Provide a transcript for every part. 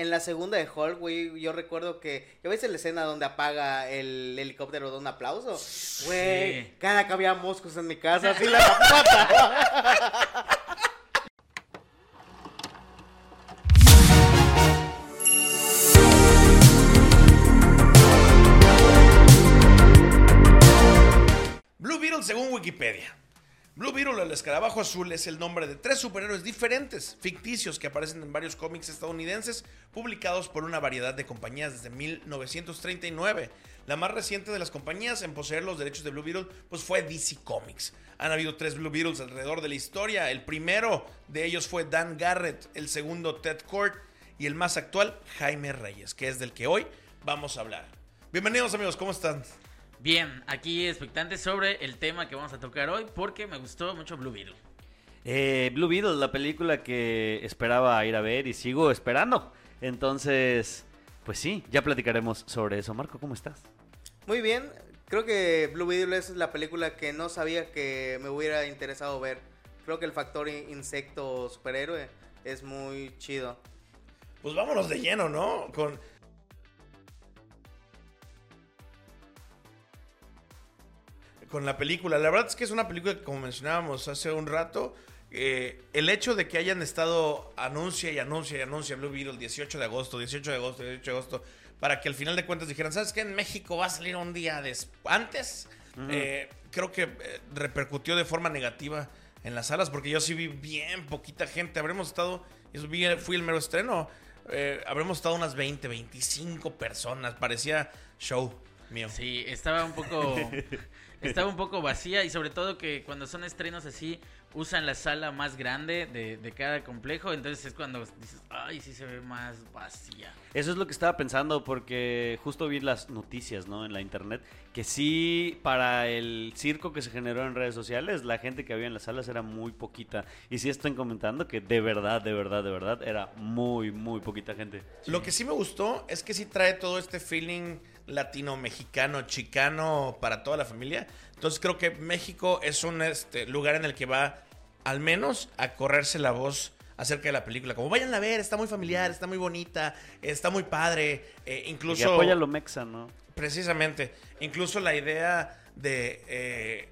en la segunda de Hulk, güey, yo recuerdo que, ¿ya ves la escena donde apaga el helicóptero de un aplauso? Güey, cada que había moscos en mi casa, así la pata. Blue Beetle, el escarabajo azul, es el nombre de tres superhéroes diferentes, ficticios, que aparecen en varios cómics estadounidenses, publicados por una variedad de compañías desde 1939. La más reciente de las compañías en poseer los derechos de Blue Beetle pues fue DC Comics. Han habido tres Blue Beetles alrededor de la historia. El primero de ellos fue Dan Garrett, el segundo Ted Kord y el más actual Jaime Reyes, que es del que hoy vamos a hablar. Bienvenidos amigos, ¿cómo están? Bien, aquí expectante sobre el tema que vamos a tocar hoy porque me gustó mucho Blue Beetle. Eh, Blue Beetle, la película que esperaba ir a ver y sigo esperando. Entonces, pues sí, ya platicaremos sobre eso. Marco, ¿cómo estás? Muy bien, creo que Blue Beetle es la película que no sabía que me hubiera interesado ver. Creo que el factor insecto superhéroe es muy chido. Pues vámonos de lleno, ¿no? Con con la película. La verdad es que es una película que, como mencionábamos hace un rato, eh, el hecho de que hayan estado anuncia y anuncia y anuncia Blue Beetle 18 de agosto, 18 de agosto, 18 de agosto, para que al final de cuentas dijeran, ¿sabes qué? En México va a salir un día antes. Eh, creo que eh, repercutió de forma negativa en las salas, porque yo sí vi bien poquita gente. Habremos estado, eso fui el mero estreno, habremos estado unas 20, 25 personas. Parecía show mío. Sí, estaba un poco estaba un poco vacía y sobre todo que cuando son estrenos así usan la sala más grande de, cada complejo, entonces es cuando dices, ay, sí se ve más vacía. Eso es lo que estaba pensando porque justo vi las noticias, ¿no? En la internet, que sí, para el circo que se generó en redes sociales, la gente que había en las salas era muy poquita. Y sí están comentando que de verdad, de verdad, de verdad, era muy, muy poquita gente. Lo que sí me gustó es que sí trae todo este feeling latino, mexicano, chicano para toda la familia. Entonces creo que México es un este, lugar en el que va al menos a correrse la voz acerca de la película. Como vayan a ver, está muy familiar, está muy bonita, está muy padre. Eh, incluso. Y apoya lo mexa, ¿no? Precisamente. Incluso la idea de, eh,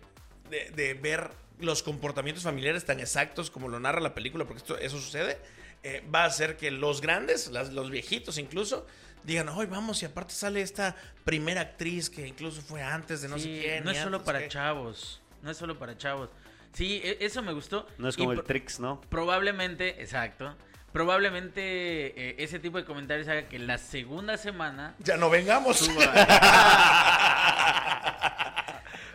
de, ver los comportamientos familiares tan exactos como lo narra la película, porque esto, eso sucede, eh, va a hacer que los grandes, los viejitos incluso, digan, hoy vamos, y aparte sale esta primera actriz que incluso fue antes de no sé quién. No es solo para chavos, no es solo para chavos. Sí, e, eso me gustó. No es como el Trix, ¿no? Probablemente, exacto. Probablemente eh, ese tipo de comentarios haga que la segunda semana. Ya no vengamos.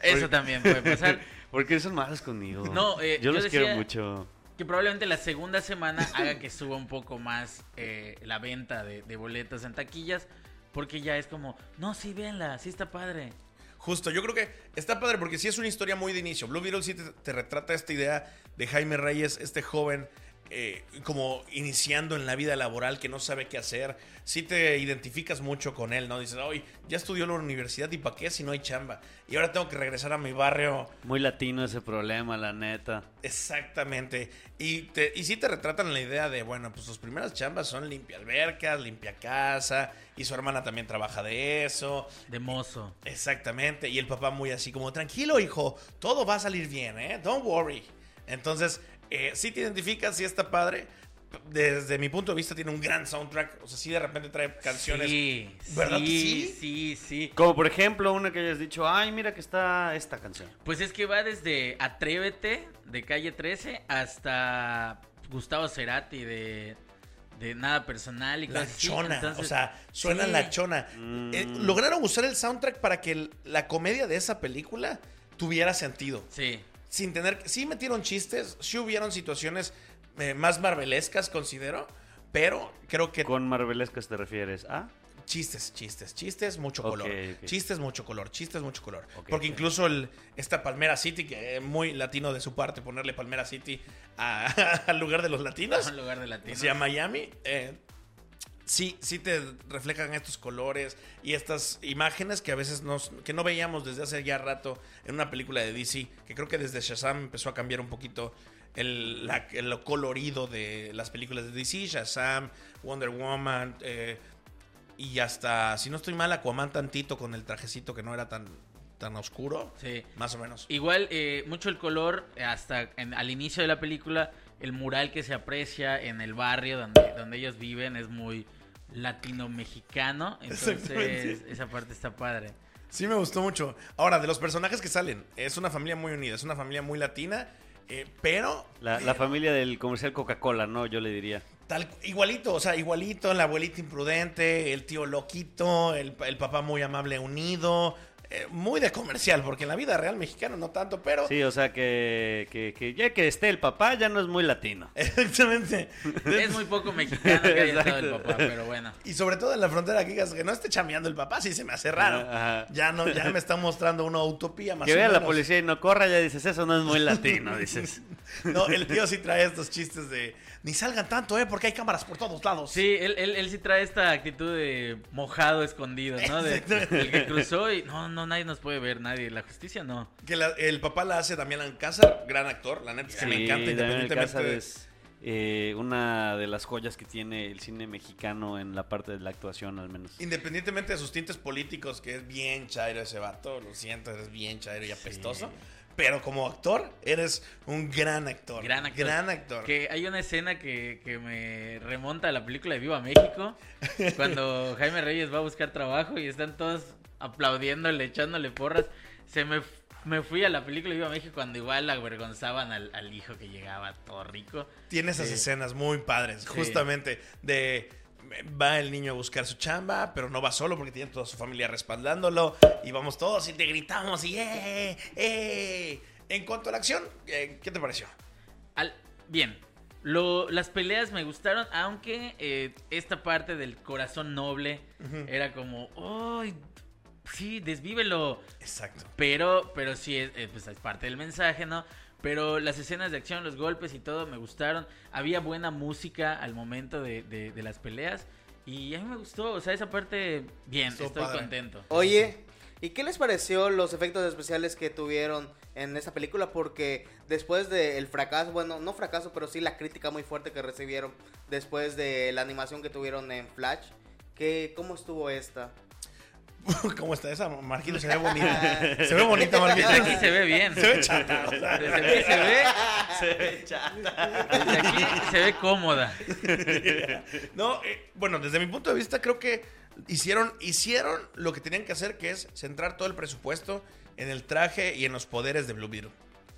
eso también puede pasar. Porque son malos conmigo. No, eh, yo, los quiero mucho que probablemente la segunda semana haga que suba un poco más eh, la venta de, boletas en taquillas. Porque ya es como, no, sí, véanla, sí está padre. Justo, yo creo que está padre porque sí es una historia muy de inicio. Blue Beetle sí te retrata esta idea de Jaime Reyes, este joven eh, como iniciando en la vida laboral que no sabe qué hacer, si te identificas mucho con él, ¿no? Dices, hoy ya estudió la universidad y para qué si no hay chamba. Y ahora tengo que regresar a mi barrio. Muy latino ese problema, la neta. Exactamente. Y, te, y sí te retratan la idea de, bueno, pues sus primeras chambas son limpia albercas, limpia casa, y su hermana también trabaja de eso. De mozo. Exactamente. Y el papá muy así como, tranquilo hijo, todo va a salir bien, ¿eh? Don't worry. Entonces, eh, sí te identificas, sí está padre. Desde mi punto de vista tiene un gran soundtrack. O sea, sí de repente trae canciones. Sí, ¿Verdad sí, sí? Sí, Como por ejemplo una que hayas dicho, ay, mira que está esta canción. Pues es que va desde Atrévete de Calle 13 hasta Gustavo Cerati de, de Nada Personal y La chona, o sea, suena la chona. Eh, mm. lograron usar el soundtrack para que la comedia de esa película tuviera sentido. Sí sin tener. Sí metieron chistes, sí hubieron situaciones eh, más marvelescas, considero. Pero creo que. ¿Con marvelescas te refieres a? Chistes, chistes, chistes, mucho color. Chistes, mucho color, chistes, mucho color. Porque incluso el, esta Palmera City, que es muy latino de su parte, ponerle Palmera City al lugar de los latinos. Al lugar de latinos. Se llama Miami. Eh, sí, sí te reflejan estos colores y estas imágenes que a veces nos, que no veíamos desde hace ya rato en una película de DC, que creo que desde Shazam empezó a cambiar un poquito el, la- lo colorido de las películas de DC, Shazam, Wonder Woman, eh, y hasta, si no estoy mal, Aquaman tantito con el trajecito que no era tan, tan oscuro, Sí. más o menos. Igual, eh, mucho el color, eh, hasta en- al inicio de la película, el mural que se aprecia en el barrio donde, donde ellos viven es muy latino-mexicano. Entonces, esa parte está padre. Sí, me gustó mucho. Ahora, de los personajes que salen, es una familia muy unida, es una familia muy latina, eh, pero La, la familia del comercial Coca-Cola, ¿no? Yo le diría. Tal, igualito, o sea, igualito, la abuelita imprudente, el tío loquito, el, el papá muy amable unido, eh, muy de comercial, porque en la vida real mexicana no tanto, pero... Sí, o sea que, que, que ya que esté el papá ya no es muy latino. Exactamente. Es muy poco mexicano que haya estado el papá, pero bueno. Y sobre todo en la frontera que digas que no esté chameando el papá, sí se me hace raro. Ajá. Ya no, ya me está mostrando una utopía más Que o vea la policía y no corra, ya dices, eso no es muy latino, dices. No, el tío sí trae estos chistes de ni salgan tanto, eh, porque hay cámaras por todos lados. Sí, él, él, él sí trae esta actitud de mojado escondido, ¿no? De, Exactamente. el que cruzó y no, no, nadie nos puede ver, nadie. La justicia no. Que la- el papá la hace Damián Alcázar, gran actor, la neta es que me Sí, encanta independientemente de- es eh, una de las joyas que tiene el cine mexicano en la parte de la actuación, al menos. Independientemente de sus tintes políticos, que es bien chairo ese vato, lo siento, eres bien chairo y apestoso. Pero como actor, eres un gran actor. Gran actor. Gran actor. Que hay una escena que, que me remonta a la película de Viva México, cuando Jaime Reyes va a buscar trabajo y están todos aplaudiéndole, echándole porras. Se me, me fui a la película de Viva México cuando igual avergonzaban al, al hijo que llegaba todo rico. Tiene esas Sí. escenas muy padres, Sí. justamente de va el niño a buscar su chamba, pero no va solo porque tiene toda su familia respaldándolo y vamos todos y te gritamos y ¡eh! ¡eh! En cuanto a la acción, eh, ¿qué te pareció? Al- bien, lo, las peleas me gustaron, aunque eh, esta parte del corazón noble era como, ¡ay! Sí, desvívelo. Exacto. Pero, pero sí, es, eh, pues es parte del mensaje, ¿no? Pero las escenas de acción, los golpes y todo me gustaron. Había buena música al momento de, de- de las peleas. Y a mí me gustó, o sea, esa parte, bien, Estuvo estoy padre. contento. Oye, ¿y qué les pareció los efectos especiales que tuvieron en esta película? Porque después del fracaso, bueno, no fracaso, pero sí la crítica muy fuerte que recibieron después de la animación que tuvieron en Flash, ¿qué, ¿cómo estuvo esta? ¿Cómo está esa? Marquito se ve bonita. se ve bonita, Marquito. Desde aquí se ve bien. Se ve chata. Desde aquí se ve, Se ve chata. desde aquí se ve cómoda. No, eh, bueno, desde mi punto de vista creo que hicieron, hicieron lo que tenían que hacer, que es centrar todo el presupuesto en el traje y en los poderes de Blue Beetle.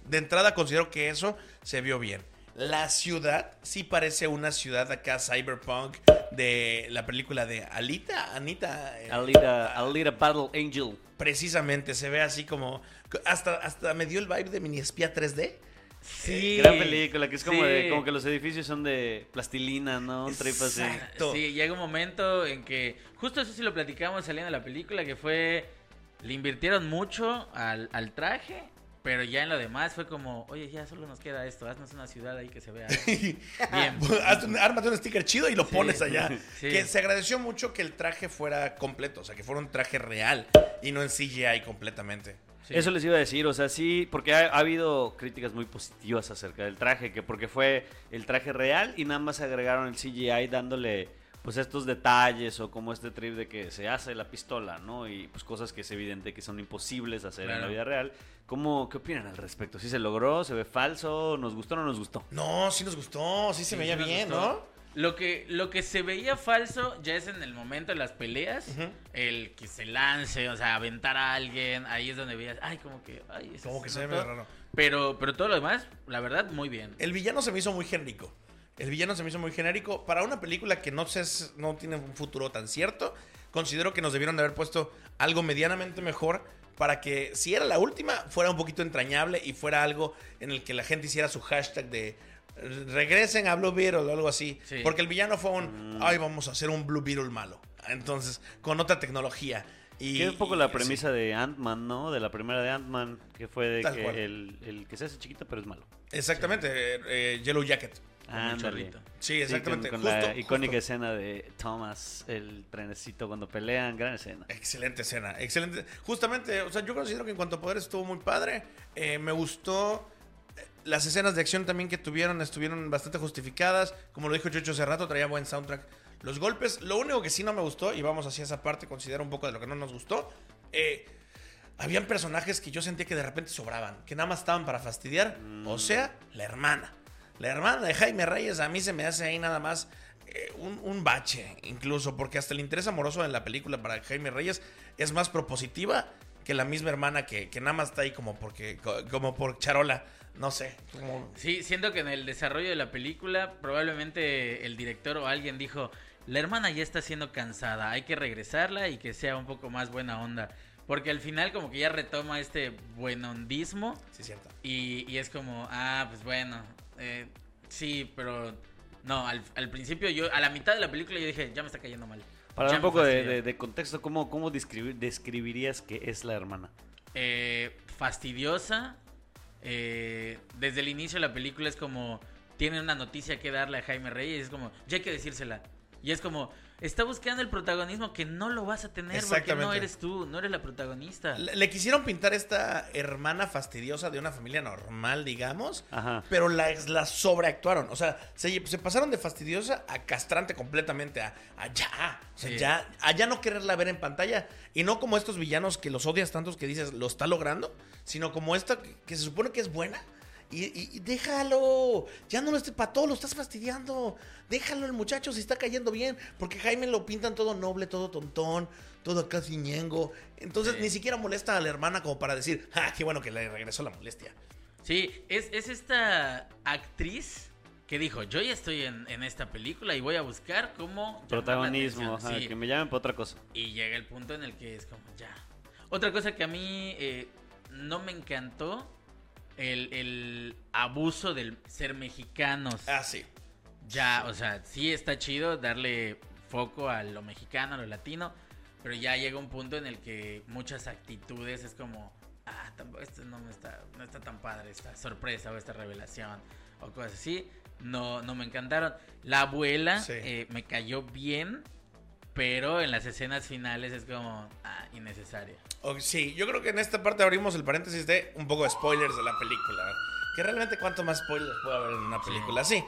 De entrada considero que eso se vio bien. La ciudad sí parece una ciudad acá cyberpunk de la película de Alita, Anita. eh, Alita, Alita Battle Angel. Precisamente, se ve así como... Hasta, hasta me dio el vibe de mini espía 3D. Sí. Gran película, que es como, Sí. de, como que los edificios son de plastilina, ¿no? Un trip así. Exacto. Sí, llega un momento en que, justo eso sí lo platicamos saliendo de la película, que fue, le invirtieron mucho al, al traje, pero ya en lo demás fue como, oye, ya solo nos queda esto, haznos una ciudad ahí que se vea bien. Un- Ármate un sticker chido y lo Sí. pones allá. Sí. Que se agradeció mucho que el traje fuera completo, o sea, que fuera un traje real y no en CGI completamente. Sí. Eso les iba a decir, o sea, sí, porque ha, ha habido críticas muy positivas acerca del traje, que porque fue el traje real y nada más agregaron el CGI dándole pues estos detalles o como este trip de que se hace la pistola, ¿no? Y pues cosas que es evidente que son imposibles hacer en la Claro. vida real. ¿Cómo, ¿Qué opinan al respecto? ¿Sí se logró? ¿Se ve falso? ¿Nos gustó o no nos gustó? No, sí nos gustó, sí se veía sí bien, gustó. ¿no? Lo que, lo que se veía falso ya es en el momento de las peleas, el que se lance, o sea, aventar a alguien, ahí es donde veías, ay, como que, ay, Como que se ve raro. Pero, pero todo lo demás, la verdad, muy bien. El villano se me hizo muy genérico. El villano se me hizo muy genérico. Para una película que no, sé, no tiene un futuro tan cierto, considero que nos debieron de haber puesto algo medianamente mejor para que, si era la última, fuera un poquito entrañable y fuera algo en el que la gente hiciera su hashtag de regresen a Blue Beetle o algo así. Sí. Porque el villano fue un, ay, vamos a hacer un Blue Beetle malo. Entonces, con otra tecnología. Y, Que es un poco la premisa de Ant-Man, ¿no? De la primera de Ant-Man, que fue de que el, el que se hace chiquito pero es malo. Exactamente, eh, eh, Yellow Jacket. Chorrito. Sí, Sí, exactamente. con, con Justo, la icónica justo. escena de Thomas, el trenecito cuando pelean, gran escena. Excelente escena, excelente. Justamente, o sea, yo considero que en cuanto a poderes estuvo muy padre. Eh, me gustó. eh, las escenas de acción también que tuvieron estuvieron bastante justificadas. Como lo dijo Chucho hace rato, traía buen soundtrack. Los golpes, lo único que sí no me gustó, y vamos hacia esa parte, considero un poco de lo que no nos gustó. Eh, habían personajes que yo sentía que de repente sobraban, que nada más estaban para fastidiar. O sea, la hermana. La hermana de Jaime Reyes a mí se me hace ahí nada más eh, un, un bache, incluso, porque hasta el interés amoroso en la película para Jaime Reyes es más propositiva que la misma hermana que, que nada más está ahí como porque co- como por charola, no sé. como- Sí, siento que en el desarrollo de la película probablemente el director o alguien dijo, la hermana ya está siendo cansada, hay que regresarla y que sea un poco más buena onda. Porque al final como que ya retoma este buenondismo Sí, es cierto. y, y es como, ah, pues bueno, eh, sí, pero no, al, al principio yo, a la mitad de la película yo dije, ya me está cayendo mal. Para Ya un poco de, fastidió". de- de contexto, ¿cómo, cómo describir- describirías que es la hermana? eh, fastidiosa. eh, desde el inicio de la película es como tiene una noticia que darle a Jaime Reyes. Es como, ya hay que decírsela. Y es como, está buscando el protagonismo que no lo vas a tener porque no eres tú, no eres la protagonista. Le, le quisieron pintar esta hermana fastidiosa de una familia normal, digamos. Ajá. Pero la, la sobreactuaron. O sea, se, se pasaron de fastidiosa a castrante completamente. A, a ya. O sea, Sí. ya. A ya no quererla ver en pantalla. Y no como estos villanos que los odias tantos que dices, lo está logrando. Sino como esta que, que se supone que es buena. Y, y- y déjalo. Ya no lo estés para todo, lo estás fastidiando. Déjalo el muchacho si está cayendo bien. Porque Jaime lo pintan todo noble, todo tontón, todo acá ciñengo. Entonces Sí. ni siquiera molesta a la hermana como para decir, ah, qué bueno que le regresó la molestia. Sí, es, es esta actriz que dijo, yo ya estoy en, en esta película y voy a buscar cómo... Protagonismo, atención". ajá, Sí. que me llamen para otra cosa. Y llega el punto en el que es como, ya. Otra cosa que a mí eh, no me encantó, el, el abuso del ser mexicanos. Ah, sí. Ya, o sea, sí está chido darle foco a lo mexicano, a lo latino, pero ya llega un punto en el que muchas actitudes es como, ah, tampoco, esto no me está, no está tan padre, esta sorpresa o esta revelación o cosas así. No, no me encantaron. La abuela Sí. eh, me cayó bien, pero en las escenas finales es como, ah, innecesaria. Sí, yo creo que en esta parte abrimos el paréntesis de un poco de spoilers de la película. Que realmente cuánto más spoilers puede haber en una película así.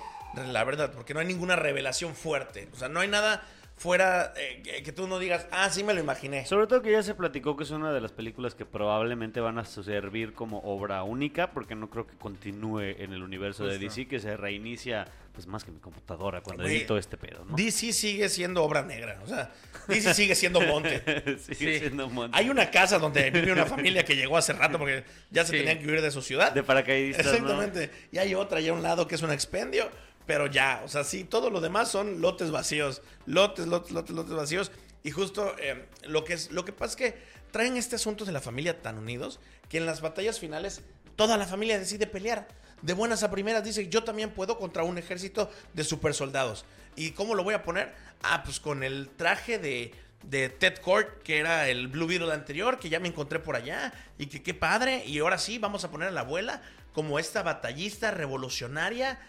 La verdad, porque no hay ninguna revelación fuerte. O sea, no hay nada fuera eh, que, tú no digas, ah, sí me lo imaginé. Sobre todo que ya se platicó que es una de las películas que probablemente van a servir como obra única, porque no creo que continúe en el universo de. DC, que se reinicia, pues más que mi computadora cuando edito este pedo, ¿no? DC sigue siendo obra negra. O sea, DC sigue siendo monte. Sigue Sí. siendo un montón. Hay una casa donde vive una familia que llegó hace rato porque ya se Sí. tenían que huir de su ciudad. De paracaidistas, ¿no? Exactamente. Y hay otra allá a un lado que es un expendio. Pero ya, o sea, sí, todo lo demás son lotes vacíos. Lotes, lotes, lotes, lotes vacíos. Y justo eh, lo, que es, lo que pasa es que traen este asunto de la familia tan unidos que en las batallas finales toda la familia decide pelear. De buenas a primeras dice, yo también puedo contra un ejército de super soldados. ¿Y cómo lo voy a poner? Ah, pues con el traje de, de Ted Kord, que era el Blue Beetle anterior, que ya me encontré por allá. Y que qué padre. Y ahora sí, vamos a poner a la abuela como esta batallista revolucionaria.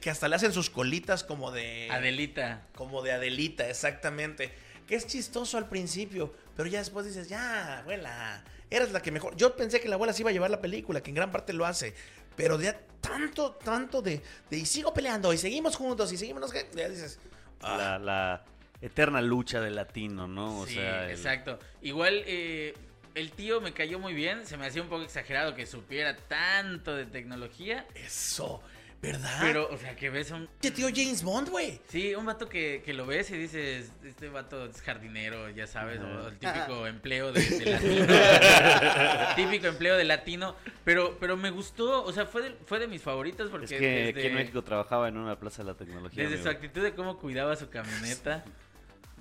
Que hasta le hacen sus colitas como de... Adelita. Como de Adelita, exactamente. Que es chistoso al principio, pero ya después dices, ya, abuela, eres la que mejor. Yo pensé que la abuela se iba a llevar la película, que en gran parte lo hace. Pero ya tanto, tanto de, de y sigo peleando, y seguimos juntos, y seguimos, no sé qué", ya dices, ah, La, la eterna lucha del latino, ¿no? O sí, sea, el- exacto. Igual eh, el tío me cayó muy bien, se me hacía un poco exagerado que supiera tanto de tecnología, eso, ¿verdad? pero, o sea, que ves a un... ¿Qué tío James Bond, güey? Sí, un vato que, que lo ves y dices, este vato es jardinero, ya sabes, o el típico empleo de, de latino. típico empleo de latino. Pero, pero me gustó, o sea, fue de, fue de mis favoritos porque Es que desde, aquí en México trabajaba en una plaza de la tecnología. desde su actitud de cómo cuidaba su camioneta,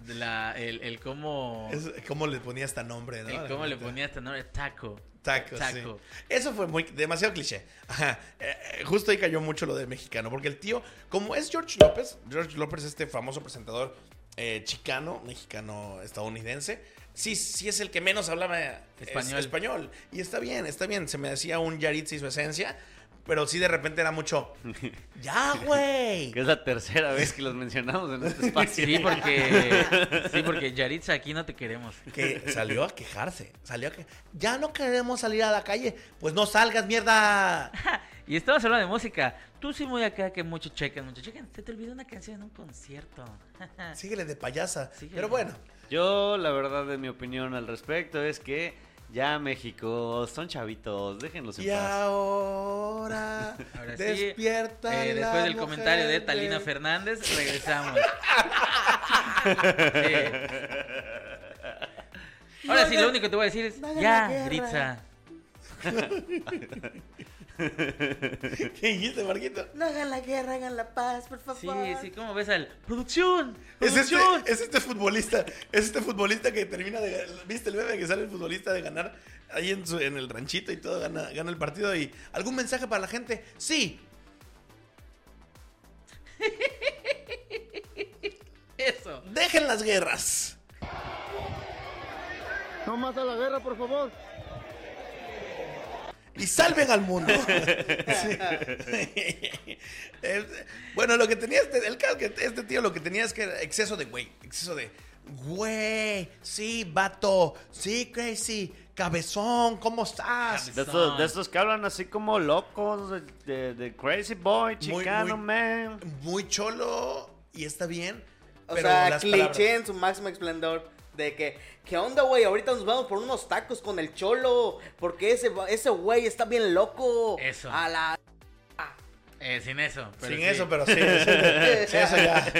la, el, el cómo, Es- ¿Cómo le ponía hasta nombre, no? el cómo le ponía este nombre, taco. Taco, Taco. sí. Eso fue muy demasiado cliché. Ajá. Eh, eh, justo ahí cayó mucho lo del mexicano. Porque el tío, como es George López, George López, este famoso presentador eh, chicano, mexicano, estadounidense, sí, sí es el que menos hablaba Español. es- español. Y está bien, está bien. Se me hacía un Yaritza y su esencia. Pero sí de repente era mucho. ¡Ya, güey! Que es la tercera vez que los mencionamos en este espacio. Sí, porque. Sí, porque Yaritza, aquí no te queremos. Que salió a quejarse. Salió a que. Ya no queremos salir a la calle. Pues no salgas, mierda. Y estamos hablando de música. Tú sí muy acá que mucho chequen, mucho chequen. Se te olvidó una canción en un concierto. Síguele de payasa. Síguele. Pero bueno. Yo, la verdad, de mi opinión al respecto es que ya México son chavitos, déjenlos en Y paz. ahora. Ahora sí, despierta. Eh, la después del mujer comentario de de- Talina Fernández, regresamos. Sí. Ahora sí, lo único que te voy a decir es, no ya, la guerra". Gritza. ¿Qué dijiste, Marquito? No hagan la guerra, hagan la paz, por favor. Sí, sí, ¿cómo ves al producción? Es este, ¡Producción! es este futbolista, es este futbolista que termina de, ¿viste el meme que sale el futbolista de ganar ahí en, su- en el ranchito y todo, gana, gana el partido y algún mensaje para la gente? Sí, Eso. dejen las guerras. No más a la guerra, por favor. Y salven al mundo. Sí. Bueno, lo que tenía este, el caso que este tío lo que tenía es que era exceso de güey, exceso de güey, sí, vato, sí, crazy, cabezón, ¿cómo estás? De estos, de estos que hablan así como locos, de, de- de Crazy Boy, Chicano muy- Man. Muy cholo y está bien. O pero sea, cliché palabras- en su máximo esplendor. De que, ¿qué onda, güey? Ahorita nos vamos por unos tacos con el cholo. Porque ese güey está bien loco. Eso. A la. Eh, sin eso. pero Sin sí. eso, pero sí, sí, sí, eso ya,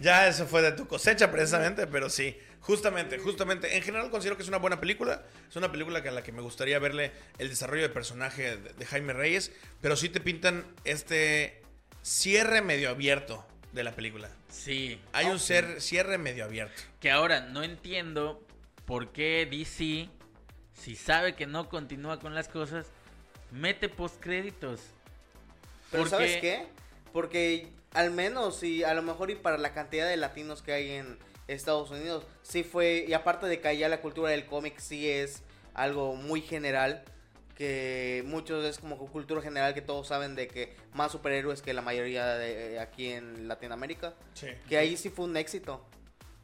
ya eso fue de tu cosecha precisamente, pero sí, justamente, justamente, en general considero que es una buena película, es una película que a la que me gustaría verle el desarrollo de personaje de, de Jaime Reyes, pero sí te pintan este cierre medio abierto de la película. Sí. Hay un ser, cierre medio abierto. Que ahora no entiendo por qué DC, si sabe que no continúa con las cosas, mete postcréditos. Pero Porque- ¿sabes qué? Porque al menos, y a lo mejor y para la cantidad de latinos que hay en Estados Unidos, sí fue, y aparte de que allá la cultura del cómic sí es algo muy general, que muchos es como cultura general que todos saben de que más superhéroes que la mayoría de aquí en Latinoamérica, Sí. que ahí sí fue un éxito.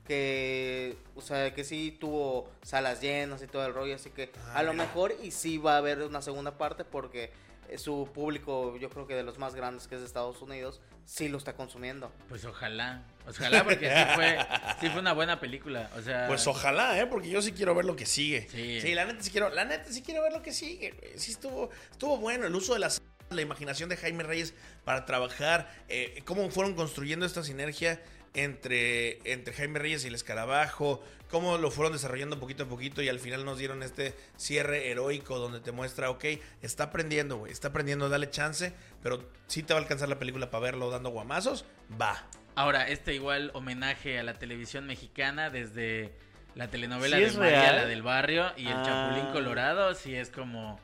Que, o sea, que sí tuvo salas llenas y todo el rollo, así que Ah, a lo mejor y sí va a haber una segunda parte porque eh, su público, yo creo que de los más grandes que es de Estados Unidos, sí lo está consumiendo. Pues ojalá. Ojalá porque sí fue, sí fue una buena película. O sea, Pues ojalá, ¿eh? Porque yo sí quiero ver lo que sigue. Sí. Sí, la neta sí quiero, la neta sí quiero ver lo que sigue, güey. Sí estuvo, estuvo bueno el uso de las la imaginación de Jaime Reyes para trabajar, eh, cómo fueron construyendo esta sinergia entre, entre Jaime Reyes y el escarabajo, cómo lo fueron desarrollando poquito a poquito y al final nos dieron este cierre heroico donde te muestra, ok, está aprendiendo, güey, está aprendiendo, dale chance, pero si te va a alcanzar la película para verlo dando guamazos, va. Ahora, este igual homenaje a la televisión mexicana desde la telenovela ¿Sí de María, real? la del barrio, y el Ah. Chapulín Colorado, sí es como,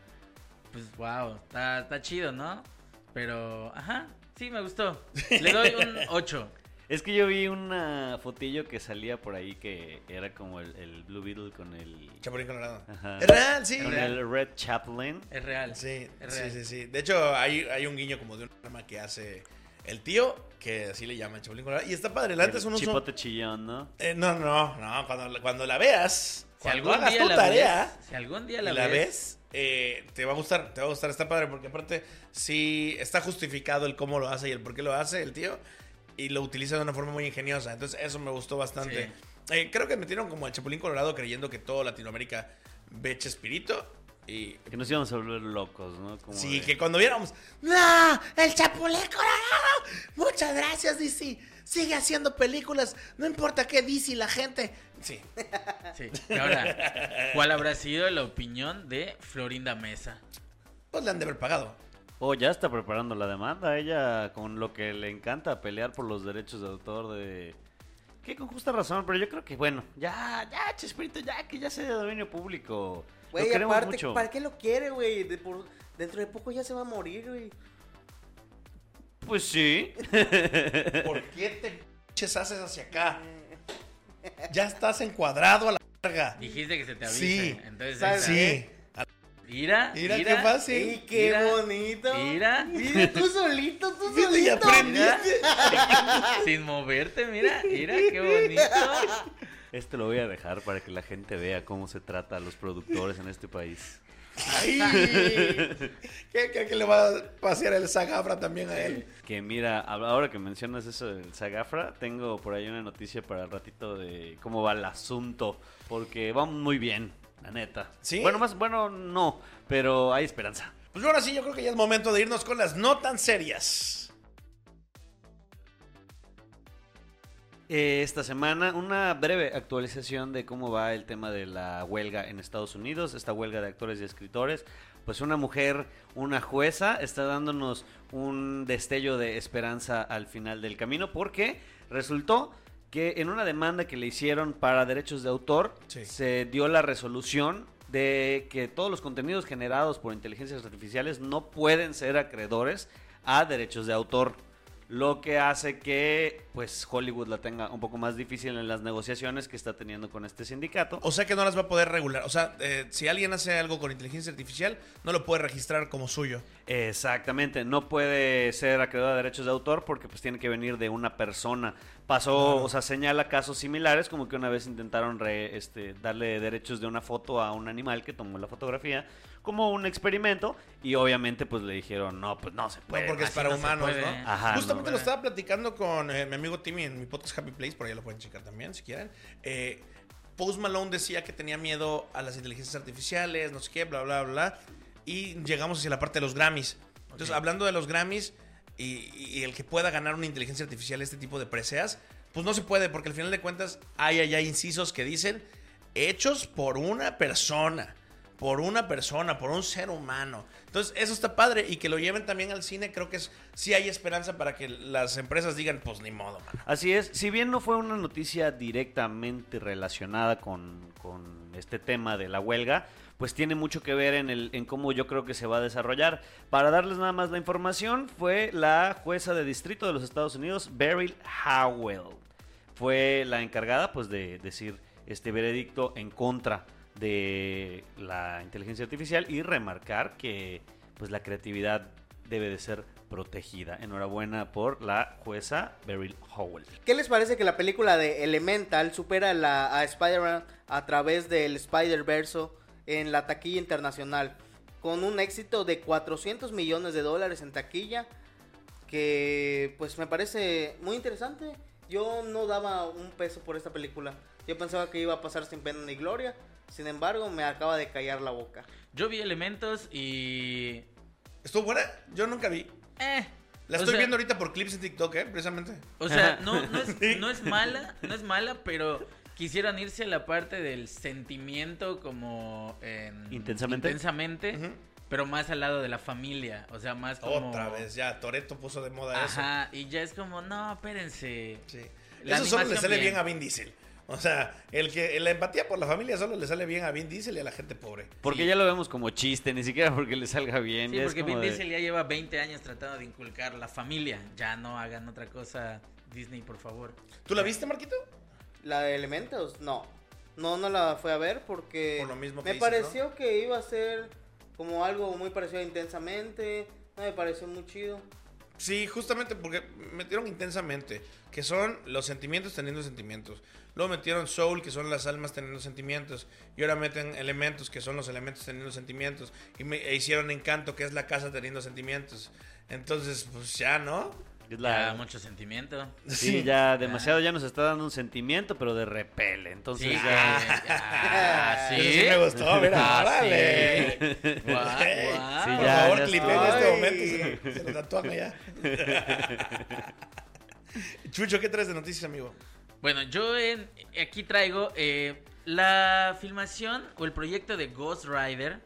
pues wow, está, está chido, ¿no? Pero, ajá, sí me gustó. Le doy un 8. Es que yo vi una fotillo que salía por ahí que era como el, el Blue Beetle con el... Chapulín Colorado. Ajá. Es real, sí. Con el Red Chaplin. Es real. Sí, Es sí, real. sí, sí. De hecho, hay, hay un guiño como de un arma que hace el tío, que así le llama el Chapulín Colorado. Y está padre, el uso... chipote chillón, ¿no? Eh, no, no, no, cuando, cuando la veas, Si cuando algún hagas día tu la tarea ves, si algún día la, la, ves, ves, eh, te va a gustar, te va a gustar, está padre, porque aparte sí está justificado el cómo lo hace y el por qué lo hace el tío, y lo utiliza de una forma muy ingeniosa, entonces eso me gustó bastante. Eh, creo que metieron como el Chapulín Colorado creyendo que todo Latinoamérica ve Chespirito, y Que nos íbamos a volver locos, ¿no? Como Sí, de- que cuando viéramos, ¡No! ¡El Chapulín Colorado! Muchas gracias, DC. Sigue haciendo películas. No importa qué DC la gente. Sí. Sí. Y ahora, ¿cuál habrá sido la opinión de Florinda Mesa? Pues le han de haber pagado. Oh, ya está preparando la demanda. Ella, con lo que le encanta pelear por los derechos de autor de... Que con justa razón, pero yo creo que, bueno, ya, ya, Chespirito, ya, que ya sea de dominio público. Güey, aparte, mucho. ¿para qué lo quiere, güey? De por- Dentro de poco ya se va a morir, güey. Pues sí. ¿Por qué te pinches haces hacia acá? Ya estás encuadrado a la verga. Dijiste que se te avise. Sí. Entonces, ¿Sabes ahí Sí. Mira, Mira, mira, qué fácil. ¡Y qué Mira. bonito! Mira. Mira, tú solito, tú Fíjate, y solito. aprendiste. Sin moverte, mira, mira qué bonito. Este lo voy a dejar para que la gente vea cómo se trata a los productores en este país. Ay. ¿Qué cree que le va a pasear el Zagafra también a él? Que mira, ahora que mencionas eso del Sagafra, tengo por ahí una noticia para el ratito de cómo va el asunto, porque vamos muy bien, la neta. ¿Sí? Bueno, más, bueno, no, pero hay esperanza. Pues ahora sí, yo creo que ya es momento de irnos con las no tan serias. Eh, Esta semana una breve actualización de cómo va el tema de la huelga en Estados Unidos, esta huelga de actores y escritores. Pues una mujer, una jueza, está dándonos un destello de esperanza al final del camino porque resultó que en una demanda que le hicieron para derechos de autor Sí. se dio la resolución de que todos los contenidos generados por inteligencias artificiales no pueden ser acreedores a derechos de autor. Lo que hace que pues Hollywood la tenga un poco más difícil en las negociaciones que está teniendo con este sindicato. O sea que no las va a poder regular. O sea, eh, si alguien hace algo con inteligencia artificial, no lo puede registrar como suyo. Exactamente, no puede ser acreedor a derechos de autor porque pues tiene que venir de una persona. Pasó, Claro. o sea, señala casos similares, como que una vez intentaron re- este, darle derechos de una foto a un animal que tomó la fotografía como un experimento y obviamente pues le dijeron, no, pues no se No, puede. porque es para no humanos. ¿no? Ajá, Justamente no. lo estaba platicando con eh, mi amigo Timmy en mi podcast Happy Place, por ahí lo pueden checar también, si quieren. Eh, Post Malone decía que tenía miedo a las inteligencias artificiales, no sé qué, bla, bla, bla. Y llegamos hacia la parte de los Grammys. Entonces, hablando de los Grammys y, el que pueda ganar una inteligencia artificial este tipo de preseas, pues no se puede, porque al final de cuentas hay allá incisos que dicen hechos por una persona. Por una persona, por un ser humano. Entonces, eso está padre. Y que lo lleven también al cine, creo que sí hay esperanza para que las empresas digan, pues ni modo, mano. Así es, si bien no fue una noticia directamente relacionada con, con este tema de la huelga, pues tiene mucho que ver en, el, en cómo yo creo que se va a desarrollar. Para darles nada más la información, fue la jueza de distrito de los Estados Unidos, Beryl Howell. Fue la encargada pues de decir este veredicto en contra de la inteligencia artificial y remarcar que pues la creatividad debe de ser protegida. Enhorabuena por la jueza Beryl Howell. ¿Qué les parece que la película de Elemental supera la, a Spider-Man a través del Spider-Verse en la taquilla internacional? Con un éxito de 400 millones de dólares en taquilla, que pues me parece muy interesante. Yo no daba un peso por esta película. Yo pensaba que iba a pasar sin pena ni gloria. Sin embargo, me acaba de callar la boca. Yo vi elementos y. ¿Estuvo buena? Yo nunca vi. Eh. La o estoy sea- viendo ahorita por clips en TikTok, ¿eh? Precisamente. O sea, no, no, es, no es mala, no es mala, pero quisieron irse a la parte del sentimiento como en Intensamente. intensamente, Ujú. pero más al lado de la familia, o sea, más como Otra vez, ya. Toreto puso de moda Ajá, y ya es como, no, espérense. eso. Sí. La Eso solo le sale bien. bien. a Vin Diesel. O sea, el que la empatía por la familia solo le sale bien a Vin Diesel y a la gente pobre. Porque Sí. ya lo vemos como chiste, ni siquiera porque le salga bien. Sí, ya es porque como Vin de- Diesel ya lleva 20 años tratando de inculcar la familia. Ya no hagan otra cosa, Disney, por favor. ¿Tú la viste, Marquito? ¿La de Elementos? No. No, no la fui a ver porque Por lo mismo me dices, pareció que iba a ser como algo muy parecido a Intensamente. No me pareció muy chido. Sí, justamente porque metieron intensamente, que son los sentimientos teniendo sentimientos. Luego metieron soul, que son las almas teniendo sentimientos. Y ahora meten elementos, que son los elementos teniendo sentimientos. Y me, e hicieron encanto, que es la casa teniendo sentimientos. Entonces, pues ya, ¿no? Es Ya, la- mucho sentimiento. Sí, ya demasiado ya nos está dando un sentimiento, pero de repele. Entonces Sí, ya. ya, sí. sí me gustó, mira, Ah, órale. sí. Sí, Por ya, favor, clipen estoy. este momento se, se lo tatúan allá. Chucho, ¿qué traes de noticias, amigo? Bueno, yo en- aquí traigo eh, la filmación o el proyecto de Ghost Rider